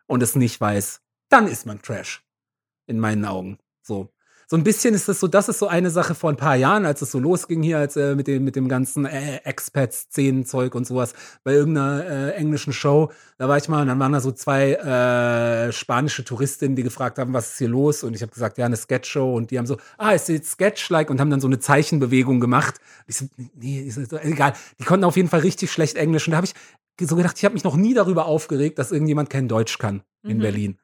und es nicht weiß, dann ist man Trash. In meinen Augen. So. So ein bisschen ist das so, das ist so eine Sache vor ein paar Jahren, als es so losging hier, als äh, mit dem, mit dem ganzen äh, Expats-Szenen-Zeug und sowas bei irgendeiner äh, englischen Show. Da war ich mal und dann waren da so zwei äh, spanische Touristinnen, die gefragt haben, was ist hier los? Und ich habe gesagt, ja, eine Sketch-Show. Und die haben so, ah, ist jetzt Sketch-like und haben dann so eine Zeichenbewegung gemacht. Ich so, nee, ist, ist, egal. Die konnten auf jeden Fall richtig schlecht Englisch. Und da habe ich so gedacht, ich habe mich noch nie darüber aufgeregt, dass irgendjemand kein Deutsch kann in Mhm. Berlin.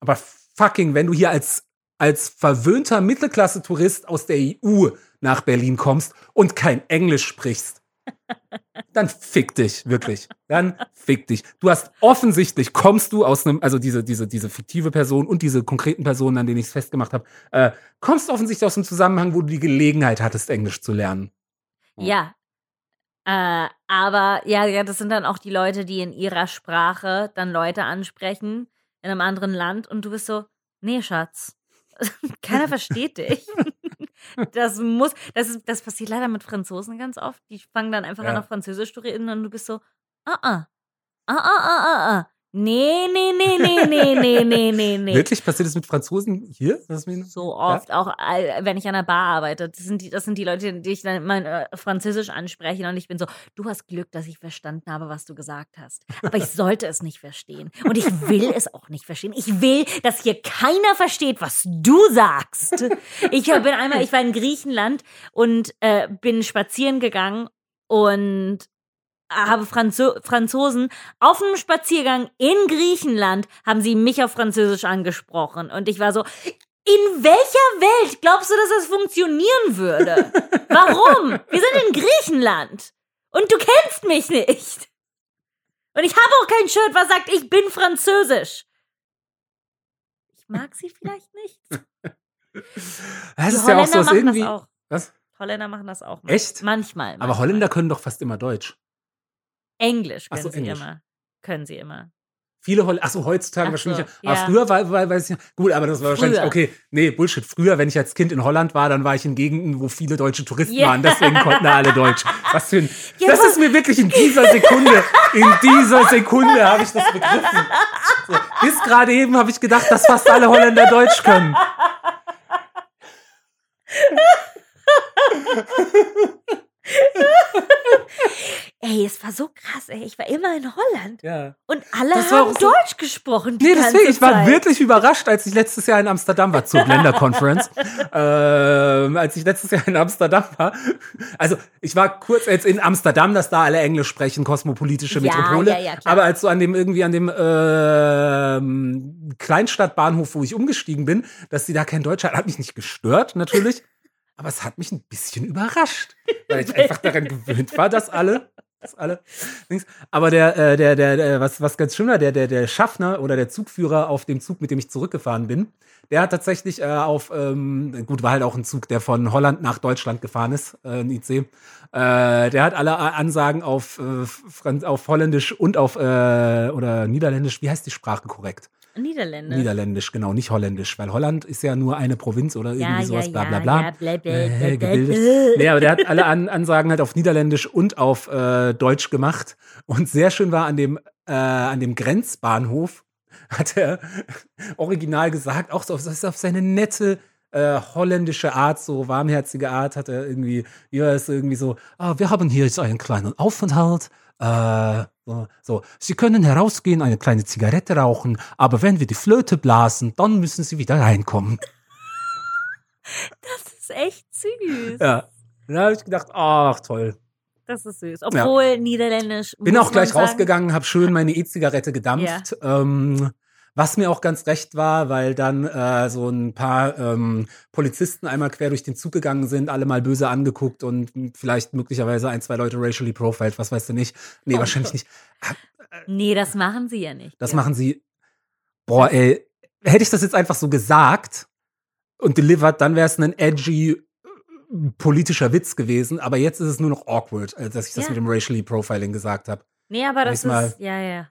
Aber fucking, wenn du hier als, als verwöhnter Mittelklasse-Tourist aus der EU nach Berlin kommst und kein Englisch sprichst, dann fick dich, wirklich. Dann fick dich. Du hast offensichtlich, kommst du aus einem, also diese, diese, diese fiktive Person und diese konkreten Personen, an denen ich es festgemacht habe, äh, kommst offensichtlich aus einem Zusammenhang, wo du die Gelegenheit hattest, Englisch zu lernen. Ja. Äh, aber ja, ja, das sind dann auch die Leute, die in ihrer Sprache dann Leute ansprechen in einem anderen Land und du bist so, nee, Schatz. Keiner versteht dich. Das muss, das ist, das passiert leider mit Franzosen ganz oft. Die fangen dann einfach Ja. an auf Französisch zu reden und du bist so, ah, ah, ah, ah, ah, ah, ah. Nee, nee, nee, nee, nee, nee, nee, nee, nee. Wirklich? Passiert das mit Franzosen hier? So oft, auch äh, wenn ich an der Bar arbeite. Das sind die, das sind die Leute, die ich dann mein äh, Französisch anspreche und ich bin so, du hast Glück, dass ich verstanden habe, was du gesagt hast. Aber ich sollte es nicht verstehen. Und ich will es auch nicht verstehen. Ich will, dass hier keiner versteht, was du sagst. Ich bin einmal, ich war in Griechenland und äh, bin spazieren gegangen und habe Franzo Franzosen auf einem Spaziergang in Griechenland haben sie mich auf Französisch angesprochen und ich war so in welcher Welt glaubst du, dass das funktionieren würde? Warum? Wir sind in Griechenland und du kennst mich nicht. Und ich habe auch kein Shirt, was sagt, ich bin französisch. Ich mag sie vielleicht nicht. Das Die ist ja auch so, machen irgendwie. das auch. Was? Holländer machen das auch. Echt? Manchmal. Aber manchmal. Holländer können doch fast immer Deutsch. Englisch können so, sie Englisch. immer. Können sie immer. Viele Holländer, achso, heutzutage Ach so, wahrscheinlich. Aber ja. früher war, war, weiß ich nicht. Gut, aber das war wahrscheinlich, Früher. okay, nee, Bullshit. Früher, wenn ich als Kind in Holland war, dann war ich in Gegenden, wo viele deutsche Touristen Ja. waren. Deswegen konnten alle Deutsch. Was für ein. Ja, das ist mir wirklich in dieser Sekunde, in dieser Sekunde habe ich das begriffen. So, bis gerade eben habe ich gedacht, dass fast alle Holländer Deutsch können. Ey, es war so krass, ey. Ich war immer in Holland. Ja. Und alle haben so- Deutsch gesprochen. Die Nee, deswegen, ich war Zeit. wirklich überrascht, als ich letztes Jahr in Amsterdam war, zur Blender Conference. ähm, als ich letztes Jahr in Amsterdam war. Also, ich war kurz jetzt in Amsterdam, dass da alle Englisch sprechen, kosmopolitische Ja, Metropole. ja, ja, klar. Aber als so an dem, irgendwie an dem ähm, Kleinstadtbahnhof, wo ich umgestiegen bin, dass die da kein Deutsch hat, hat mich nicht gestört, natürlich. aber es hat mich ein bisschen überrascht, weil ich einfach daran gewöhnt war, dass alle alle. Aber der, äh, der, der, der, was, was ganz war, der, der, der Schaffner oder der Zugführer auf dem Zug, mit dem ich zurückgefahren bin, der hat tatsächlich äh, auf, ähm, gut, war halt auch ein Zug, der von Holland nach Deutschland gefahren ist, äh, ein IC. Äh, der hat alle Ansagen auf, äh, auf Holländisch und auf, äh, oder Niederländisch, wie heißt die Sprache korrekt? Niederländisch. Niederländisch, genau, nicht Holländisch, weil Holland ist ja nur eine Provinz oder irgendwie ja, sowas, ja, bla bla ja, bla. Ja, Äh, bla, bla, gebildet. bla. Nee, aber der hat alle An Ansagen halt auf Niederländisch und auf äh, Deutsch gemacht. Und sehr schön war an dem, äh, an dem Grenzbahnhof, hat er original gesagt, auch so auf, auf seine nette äh, holländische Art, so warmherzige Art, hat er irgendwie, ja, ist irgendwie so, ah, wir haben hier jetzt einen kleinen Aufenthalt. Äh, so, Sie können herausgehen, eine kleine Zigarette rauchen, aber wenn wir die Flöte blasen, dann müssen Sie wieder reinkommen. Das ist echt süß. Ja. Da habe ich gedacht, ach toll. Das ist süß. Obwohl Niederländisch. Bin auch gleich sagen, rausgegangen, habe schön meine E-Zigarette gedampft. Ähm, was mir auch ganz recht war, weil dann äh, so ein paar ähm, Polizisten einmal quer durch den Zug gegangen sind, alle mal böse angeguckt und vielleicht möglicherweise ein, zwei Leute racially profiled, was weißt du nicht. Nee, Oh wahrscheinlich Gott. nicht. Nee, das machen sie ja nicht. Das ja. machen sie. Boah, ey, hätte ich das jetzt einfach so gesagt und delivered, dann wäre es ein edgy äh, politischer Witz gewesen, aber jetzt ist es nur noch awkward, äh, dass ich das Ja. mit dem racially profiling gesagt habe. Nee, aber das ist. Ja, ja.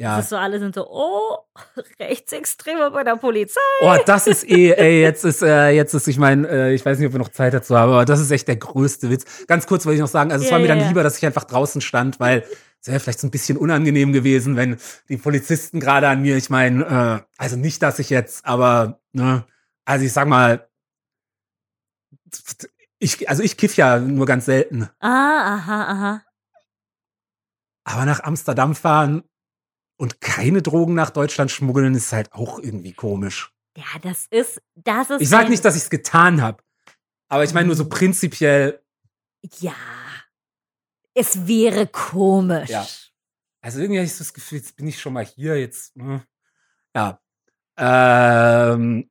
Ja. Das ist so, alle sind so, oh, Rechtsextreme bei der Polizei. Oh, das ist eh, ey, jetzt ist, äh, jetzt ist, ich meine, äh, ich weiß nicht, ob wir noch Zeit dazu haben, aber das ist echt der größte Witz. Ganz kurz wollte ich noch sagen, also es Ja, war mir ja, dann lieber, dass ich einfach draußen stand, weil es wäre vielleicht so ein bisschen unangenehm gewesen, wenn die Polizisten gerade an mir, ich meine, äh, also nicht, dass ich jetzt, aber, ne, also ich sag mal, ich, also ich kiff ja nur ganz selten, Ah, aha, aha. aber nach Amsterdam fahren und keine Drogen nach Deutschland schmuggeln ist halt auch irgendwie komisch. Ja, das ist, das ist. Ich sag nicht, dass ich es getan habe, aber ich meine nur so prinzipiell, Ja. Es wäre komisch. Ja. also irgendwie habe ich so das Gefühl, jetzt bin ich schon mal hier, jetzt, ne? ja. Ähm,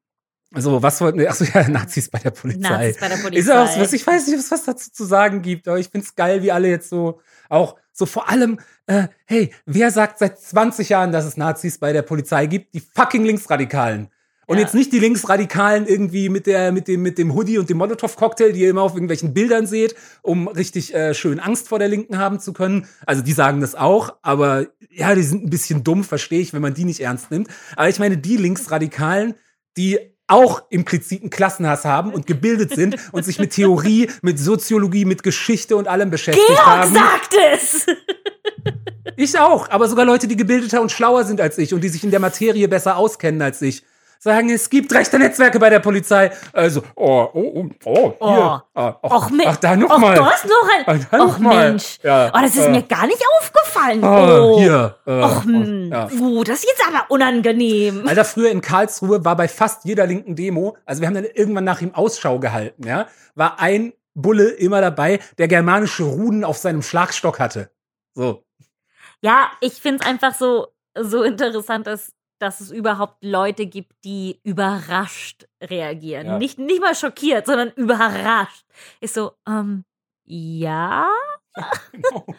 also was wollten wir, achso, ja, Nazis bei der Polizei. Nazis bei der Polizei. Ist auch, was, ich weiß nicht, was dazu zu sagen gibt, aber ich find's geil, wie alle jetzt so, auch so vor allem, äh, hey, wer sagt seit 20 Jahren, dass es Nazis bei der Polizei gibt? Die fucking Linksradikalen. Und Ja. jetzt nicht die Linksradikalen irgendwie mit der, mit dem, mit dem Hoodie und dem Molotow-Cocktail, die ihr immer auf irgendwelchen Bildern seht, um richtig äh, schön Angst vor der Linken haben zu können. Also die sagen das auch, aber ja, die sind ein bisschen dumm, verstehe ich, wenn man die nicht ernst nimmt. Aber ich meine, die Linksradikalen, die auch impliziten Klassenhass haben und gebildet sind und sich mit Theorie, mit Soziologie, mit Geschichte und allem beschäftigt Georg haben. sagt es! Ich auch, aber sogar Leute, die gebildeter und schlauer sind als ich und die sich in der Materie besser auskennen als ich, sagen, es gibt rechte Netzwerke bei der Polizei. Also, oh, oh, oh, oh, Oh. hier. Ah, ach, Och, me- ach, da Och, nochmal. du hast noch ein. Ach, da noch Och. Mensch. Ja, oh, das ist äh. mir gar nicht aufgefallen. Ah, oh. hier. Äh, Och, oh, hm. ja. oh, das ist jetzt aber unangenehm. Alter, früher in Karlsruhe war bei fast jeder linken Demo, also wir haben dann irgendwann nach ihm Ausschau gehalten, ja, war ein Bulle immer dabei, der germanische Ruden auf seinem Schlagstock hatte. So. Ja, ich finde es einfach so, so interessant, dass, dass es überhaupt Leute gibt, die überrascht reagieren. Ja. Nicht, nicht mal schockiert, sondern überrascht. Ist so, ähm, ja,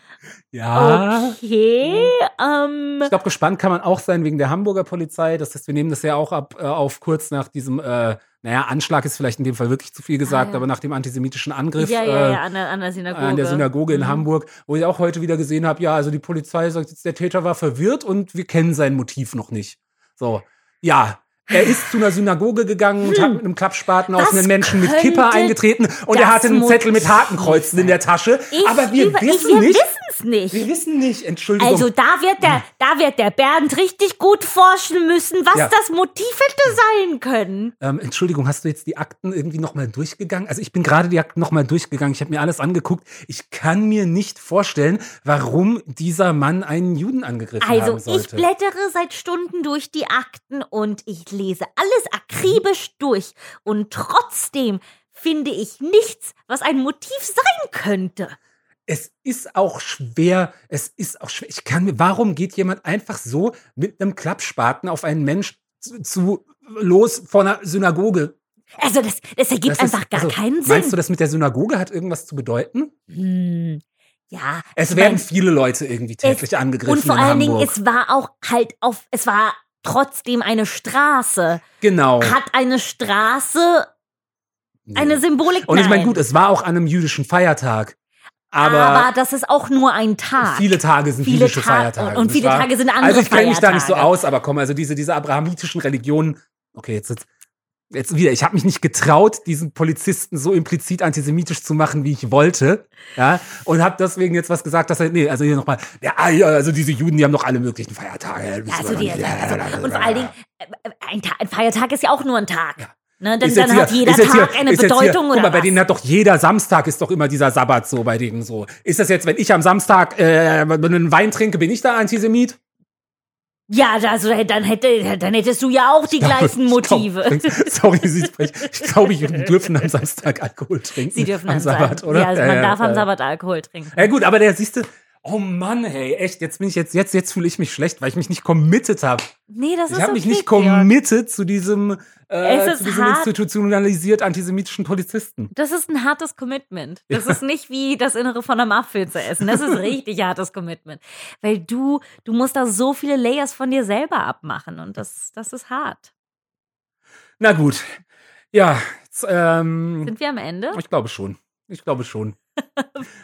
Ja. okay, ähm, Ich glaube, gespannt kann man auch sein wegen der Hamburger Polizei. Das heißt, wir nehmen das ja auch ab äh, auf kurz nach diesem, äh, naja, Anschlag ist vielleicht in dem Fall wirklich zu viel gesagt, Ah, ja. aber nach dem antisemitischen Angriff ja, ja, äh, an der, an der Synagoge. an der Synagoge in Mhm. Hamburg, wo ich auch heute wieder gesehen habe, ja, also die Polizei sagt jetzt, der Täter war verwirrt und wir kennen sein Motiv noch nicht. So, ja. Er ist zu einer Synagoge gegangen und hat mit einem Klappspaten auf Hm. Was einen Menschen mit Kippa eingetreten und er das hatte einen Zettel mit Hakenkreuzen in der Tasche. Ich aber wir über- wissen wir nicht. Wissen's nicht. Wir wissen nicht, Entschuldigung. Also da wird der, da wird der Bernd richtig gut forschen müssen, was Ja. das Motiv hätte sein können. Ähm, Entschuldigung, hast du jetzt die Akten irgendwie nochmal durchgegangen? Also ich bin gerade die Akten nochmal durchgegangen. Ich habe mir alles angeguckt. Ich kann mir nicht vorstellen, warum dieser Mann einen Juden angegriffen Also haben ich sollte. blättere seit Stunden durch die Akten und ich lese alles akribisch durch und trotzdem finde ich nichts, was ein Motiv sein könnte. Es ist auch schwer, es ist auch schwer. Ich kann mir, warum geht jemand einfach so mit einem Klappspaten auf einen Mensch zu, zu los vor einer Synagoge? Also das, das ergibt Das ist- einfach gar also, keinen Sinn. Meinst du, das mit der Synagoge hat irgendwas zu bedeuten? Hm, ja. Es werden mein, viele Leute irgendwie täglich angegriffen und vor allen Dingen, es war auch halt auf, es war trotzdem eine Straße. genau. Hat eine Straße eine Symbolik? Und ich meine, gut, es war auch an einem jüdischen Feiertag. Aber, aber das ist auch nur ein Tag. viele Tage sind Viele jüdische Ta- Feiertage. und viele? Tage sind andere Also ich kenne mich da nicht so aus, aber komm, also diese, diese abrahamitischen Religionen, okay, jetzt, jetzt, jetzt wieder, ich habe mich nicht getraut, diesen Polizisten so implizit antisemitisch zu machen, wie ich wollte, ja, und habe deswegen jetzt was gesagt, dass er, nee, also hier nochmal, ja, ah, ja, also diese Juden, die haben doch alle möglichen Feiertage. Ja, also die, also, und vor allen Dingen, äh, äh, ein, Ta- ein Feiertag ist ja auch nur ein Tag. Ne, jetzt dann hat jeder Tag hier- eine Bedeutung hier, oder mal, bei was? denen hat doch jeder Samstag ist doch immer dieser Sabbat so bei denen so. Ist das jetzt, wenn ich am Samstag äh, einen Wein trinke, bin ich da Antisemit? Ja, also dann hätte, dann hättest du ja auch die gleichen Motive. Ich glaub, sorry, Sie sprechen. Ich glaube, ich dürfen am Samstag Alkohol trinken. Sie dürfen am Sabbat, oder? Ja, also man Ja, darf ja, am. Sabbat Alkohol trinken. Ja gut, aber der siehst du, oh Mann, hey, echt, jetzt bin ich jetzt, jetzt, jetzt fühle ich mich schlecht, weil ich mich nicht committed habe. Nee, das ist Ich habe okay, mich nicht committed zu diesem, äh, zu diesem hart. institutionalisiert antisemitischen Polizisten. Das ist ein hartes Commitment. Das Ja. ist nicht wie das Innere von einem Apfel zu essen. Das ist richtig hartes Commitment. Weil du, du musst da so viele Layers von dir selber abmachen und das, das ist hart. Na gut, ja, jetzt, ähm, Sind wir am Ende? ich glaube schon. Ich glaube schon.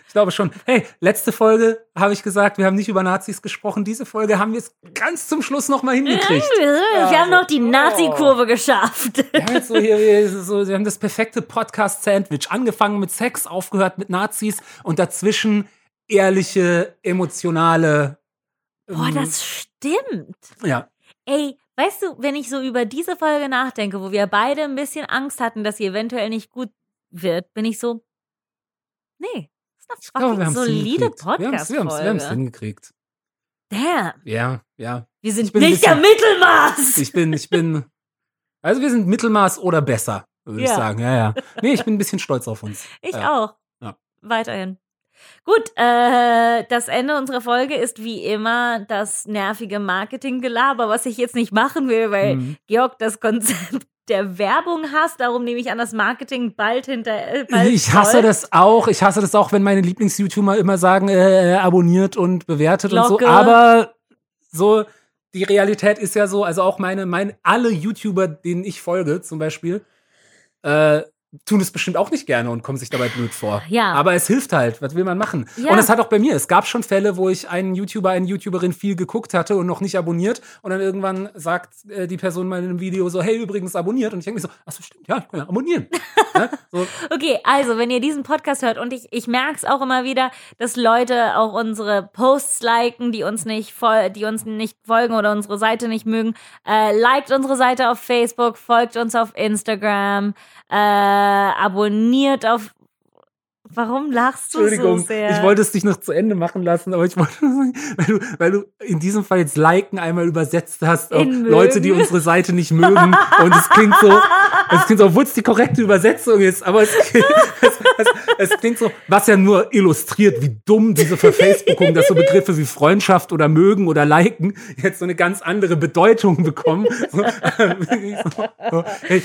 Ich glaube schon. Hey, letzte Folge habe ich gesagt, wir haben nicht über Nazis gesprochen. Diese Folge haben wir es ganz zum Schluss noch mal hingekriegt. Wir haben noch die Nazi-Kurve geschafft. Wir haben jetzt so hier, so, wir haben das perfekte Podcast-Sandwich. Angefangen mit Sex, aufgehört mit Nazis und dazwischen ehrliche, emotionale. Boah, ähm, das stimmt. Ja. Ey, weißt du, wenn ich so über diese Folge nachdenke, wo wir beide ein bisschen Angst hatten, dass sie eventuell nicht gut wird, bin ich so, nee, das ist Ich eine glaube, wir fucking haben es solide hingekriegt. Wir haben's Podcast-Folge. hingekriegt. Damn, Ja, ja. wir sind nicht der bisschen- Mittelmaß. Ich bin, ich bin. Also wir sind Mittelmaß oder besser, würde ich Ja. sagen. Ja, ja. Nee, ich bin ein bisschen stolz auf uns. Ich ja. auch. Ja. Weiterhin. Gut, äh, das Ende unserer Folge ist wie immer das nervige Marketinggelaber, was ich jetzt nicht machen will, weil Mhm. Georg das Konzept der Werbung hasst. Darum nehme ich an, das Marketing bald hinter. Äh, bald Ich hasse folgt. das auch. Ich hasse das auch, wenn meine Lieblings-YouTuber immer sagen, äh, abonniert und bewertet und Glocke. so. Aber so, die Realität ist ja so, also auch meine, meine, alle YouTuber, denen ich folge, zum Beispiel, äh, tun es bestimmt auch nicht gerne und kommen sich dabei blöd vor. Ja. Aber es hilft halt. Was will man machen? Ja. Und es hat auch bei mir. Es gab schon Fälle, wo ich einen YouTuber, eine YouTuberin viel geguckt hatte und noch nicht abonniert. Und dann irgendwann sagt äh, die Person mal in einem Video so, hey, übrigens abonniert. Und ich denke mir so, ach so, stimmt, ja, ich kann ja abonnieren. ne? so, Okay, also wenn ihr diesen Podcast hört und ich, ich merke es auch immer wieder, dass Leute auch unsere Posts liken, die uns nicht voll, die uns nicht folgen oder unsere Seite nicht mögen, äh, liked unsere Seite auf Facebook, folgt uns auf Instagram, äh, abonniert auf. Warum lachst du Entschuldigung, so sehr? ich wollte es dich noch zu Ende machen lassen, aber ich wollte, weil du, weil du in diesem Fall jetzt liken einmal übersetzt hast auf In mögen. Leute, die unsere Seite nicht mögen. und es klingt so, es klingt so, obwohl es die korrekte Übersetzung ist, aber es, klingt- es, es, es klingt so, was ja nur illustriert, wie dumm diese Verfacebookung, dass so Begriffe wie Freundschaft oder mögen oder liken jetzt so eine ganz andere Bedeutung bekommen. So, so, hey,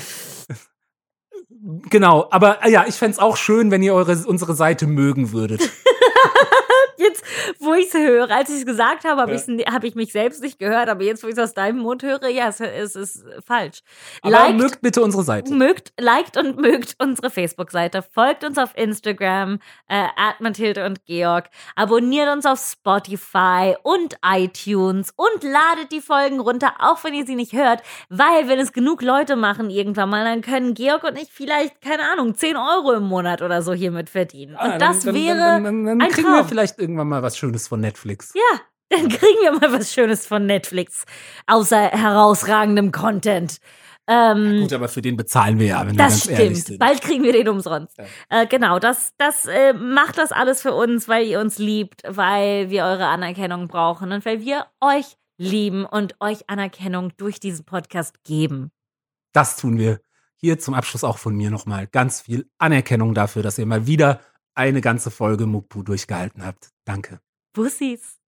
Genau, aber äh, ja, ich fänd's auch schön, wenn ihr eure, unsere Seite mögen würdet. Jetzt, wo ich es höre, als ich es gesagt habe, habe Ja. hab ich mich selbst nicht gehört, aber jetzt, wo ich es aus deinem Mund höre, ja, es, es ist falsch. Aber Liked- mögt bitte unsere Seite. Mögt, liked und mögt unsere Facebook-Seite, folgt uns auf Instagram, äh, at Mathilde und Georg, abonniert uns auf Spotify und iTunes und ladet die Folgen runter, auch wenn ihr sie nicht hört, weil wenn es genug Leute machen irgendwann mal, dann können Georg und ich vielleicht, keine Ahnung, 10 Euro im Monat oder so hiermit verdienen. Ah, und das dann, wäre Dann, dann, dann, kriegen Traum. wir vielleicht irgendwann mal was Schönes von Netflix. Ja, dann kriegen wir mal was Schönes von Netflix, außer herausragendem Content. Ähm, Gut, aber für den bezahlen wir ja, wenn wir Das ganz ehrlich stimmt. sind. Bald kriegen wir den umsonst. Ja. Äh, genau, das, das äh, macht das alles für uns, weil ihr uns liebt, weil wir eure Anerkennung brauchen und weil wir euch lieben und euch Anerkennung durch diesen Podcast geben. Das tun wir. Hier zum Abschluss auch von mir nochmal ganz viel Anerkennung dafür, dass ihr mal wieder eine ganze Folge Mukbu durchgehalten habt. Danke. Bussis.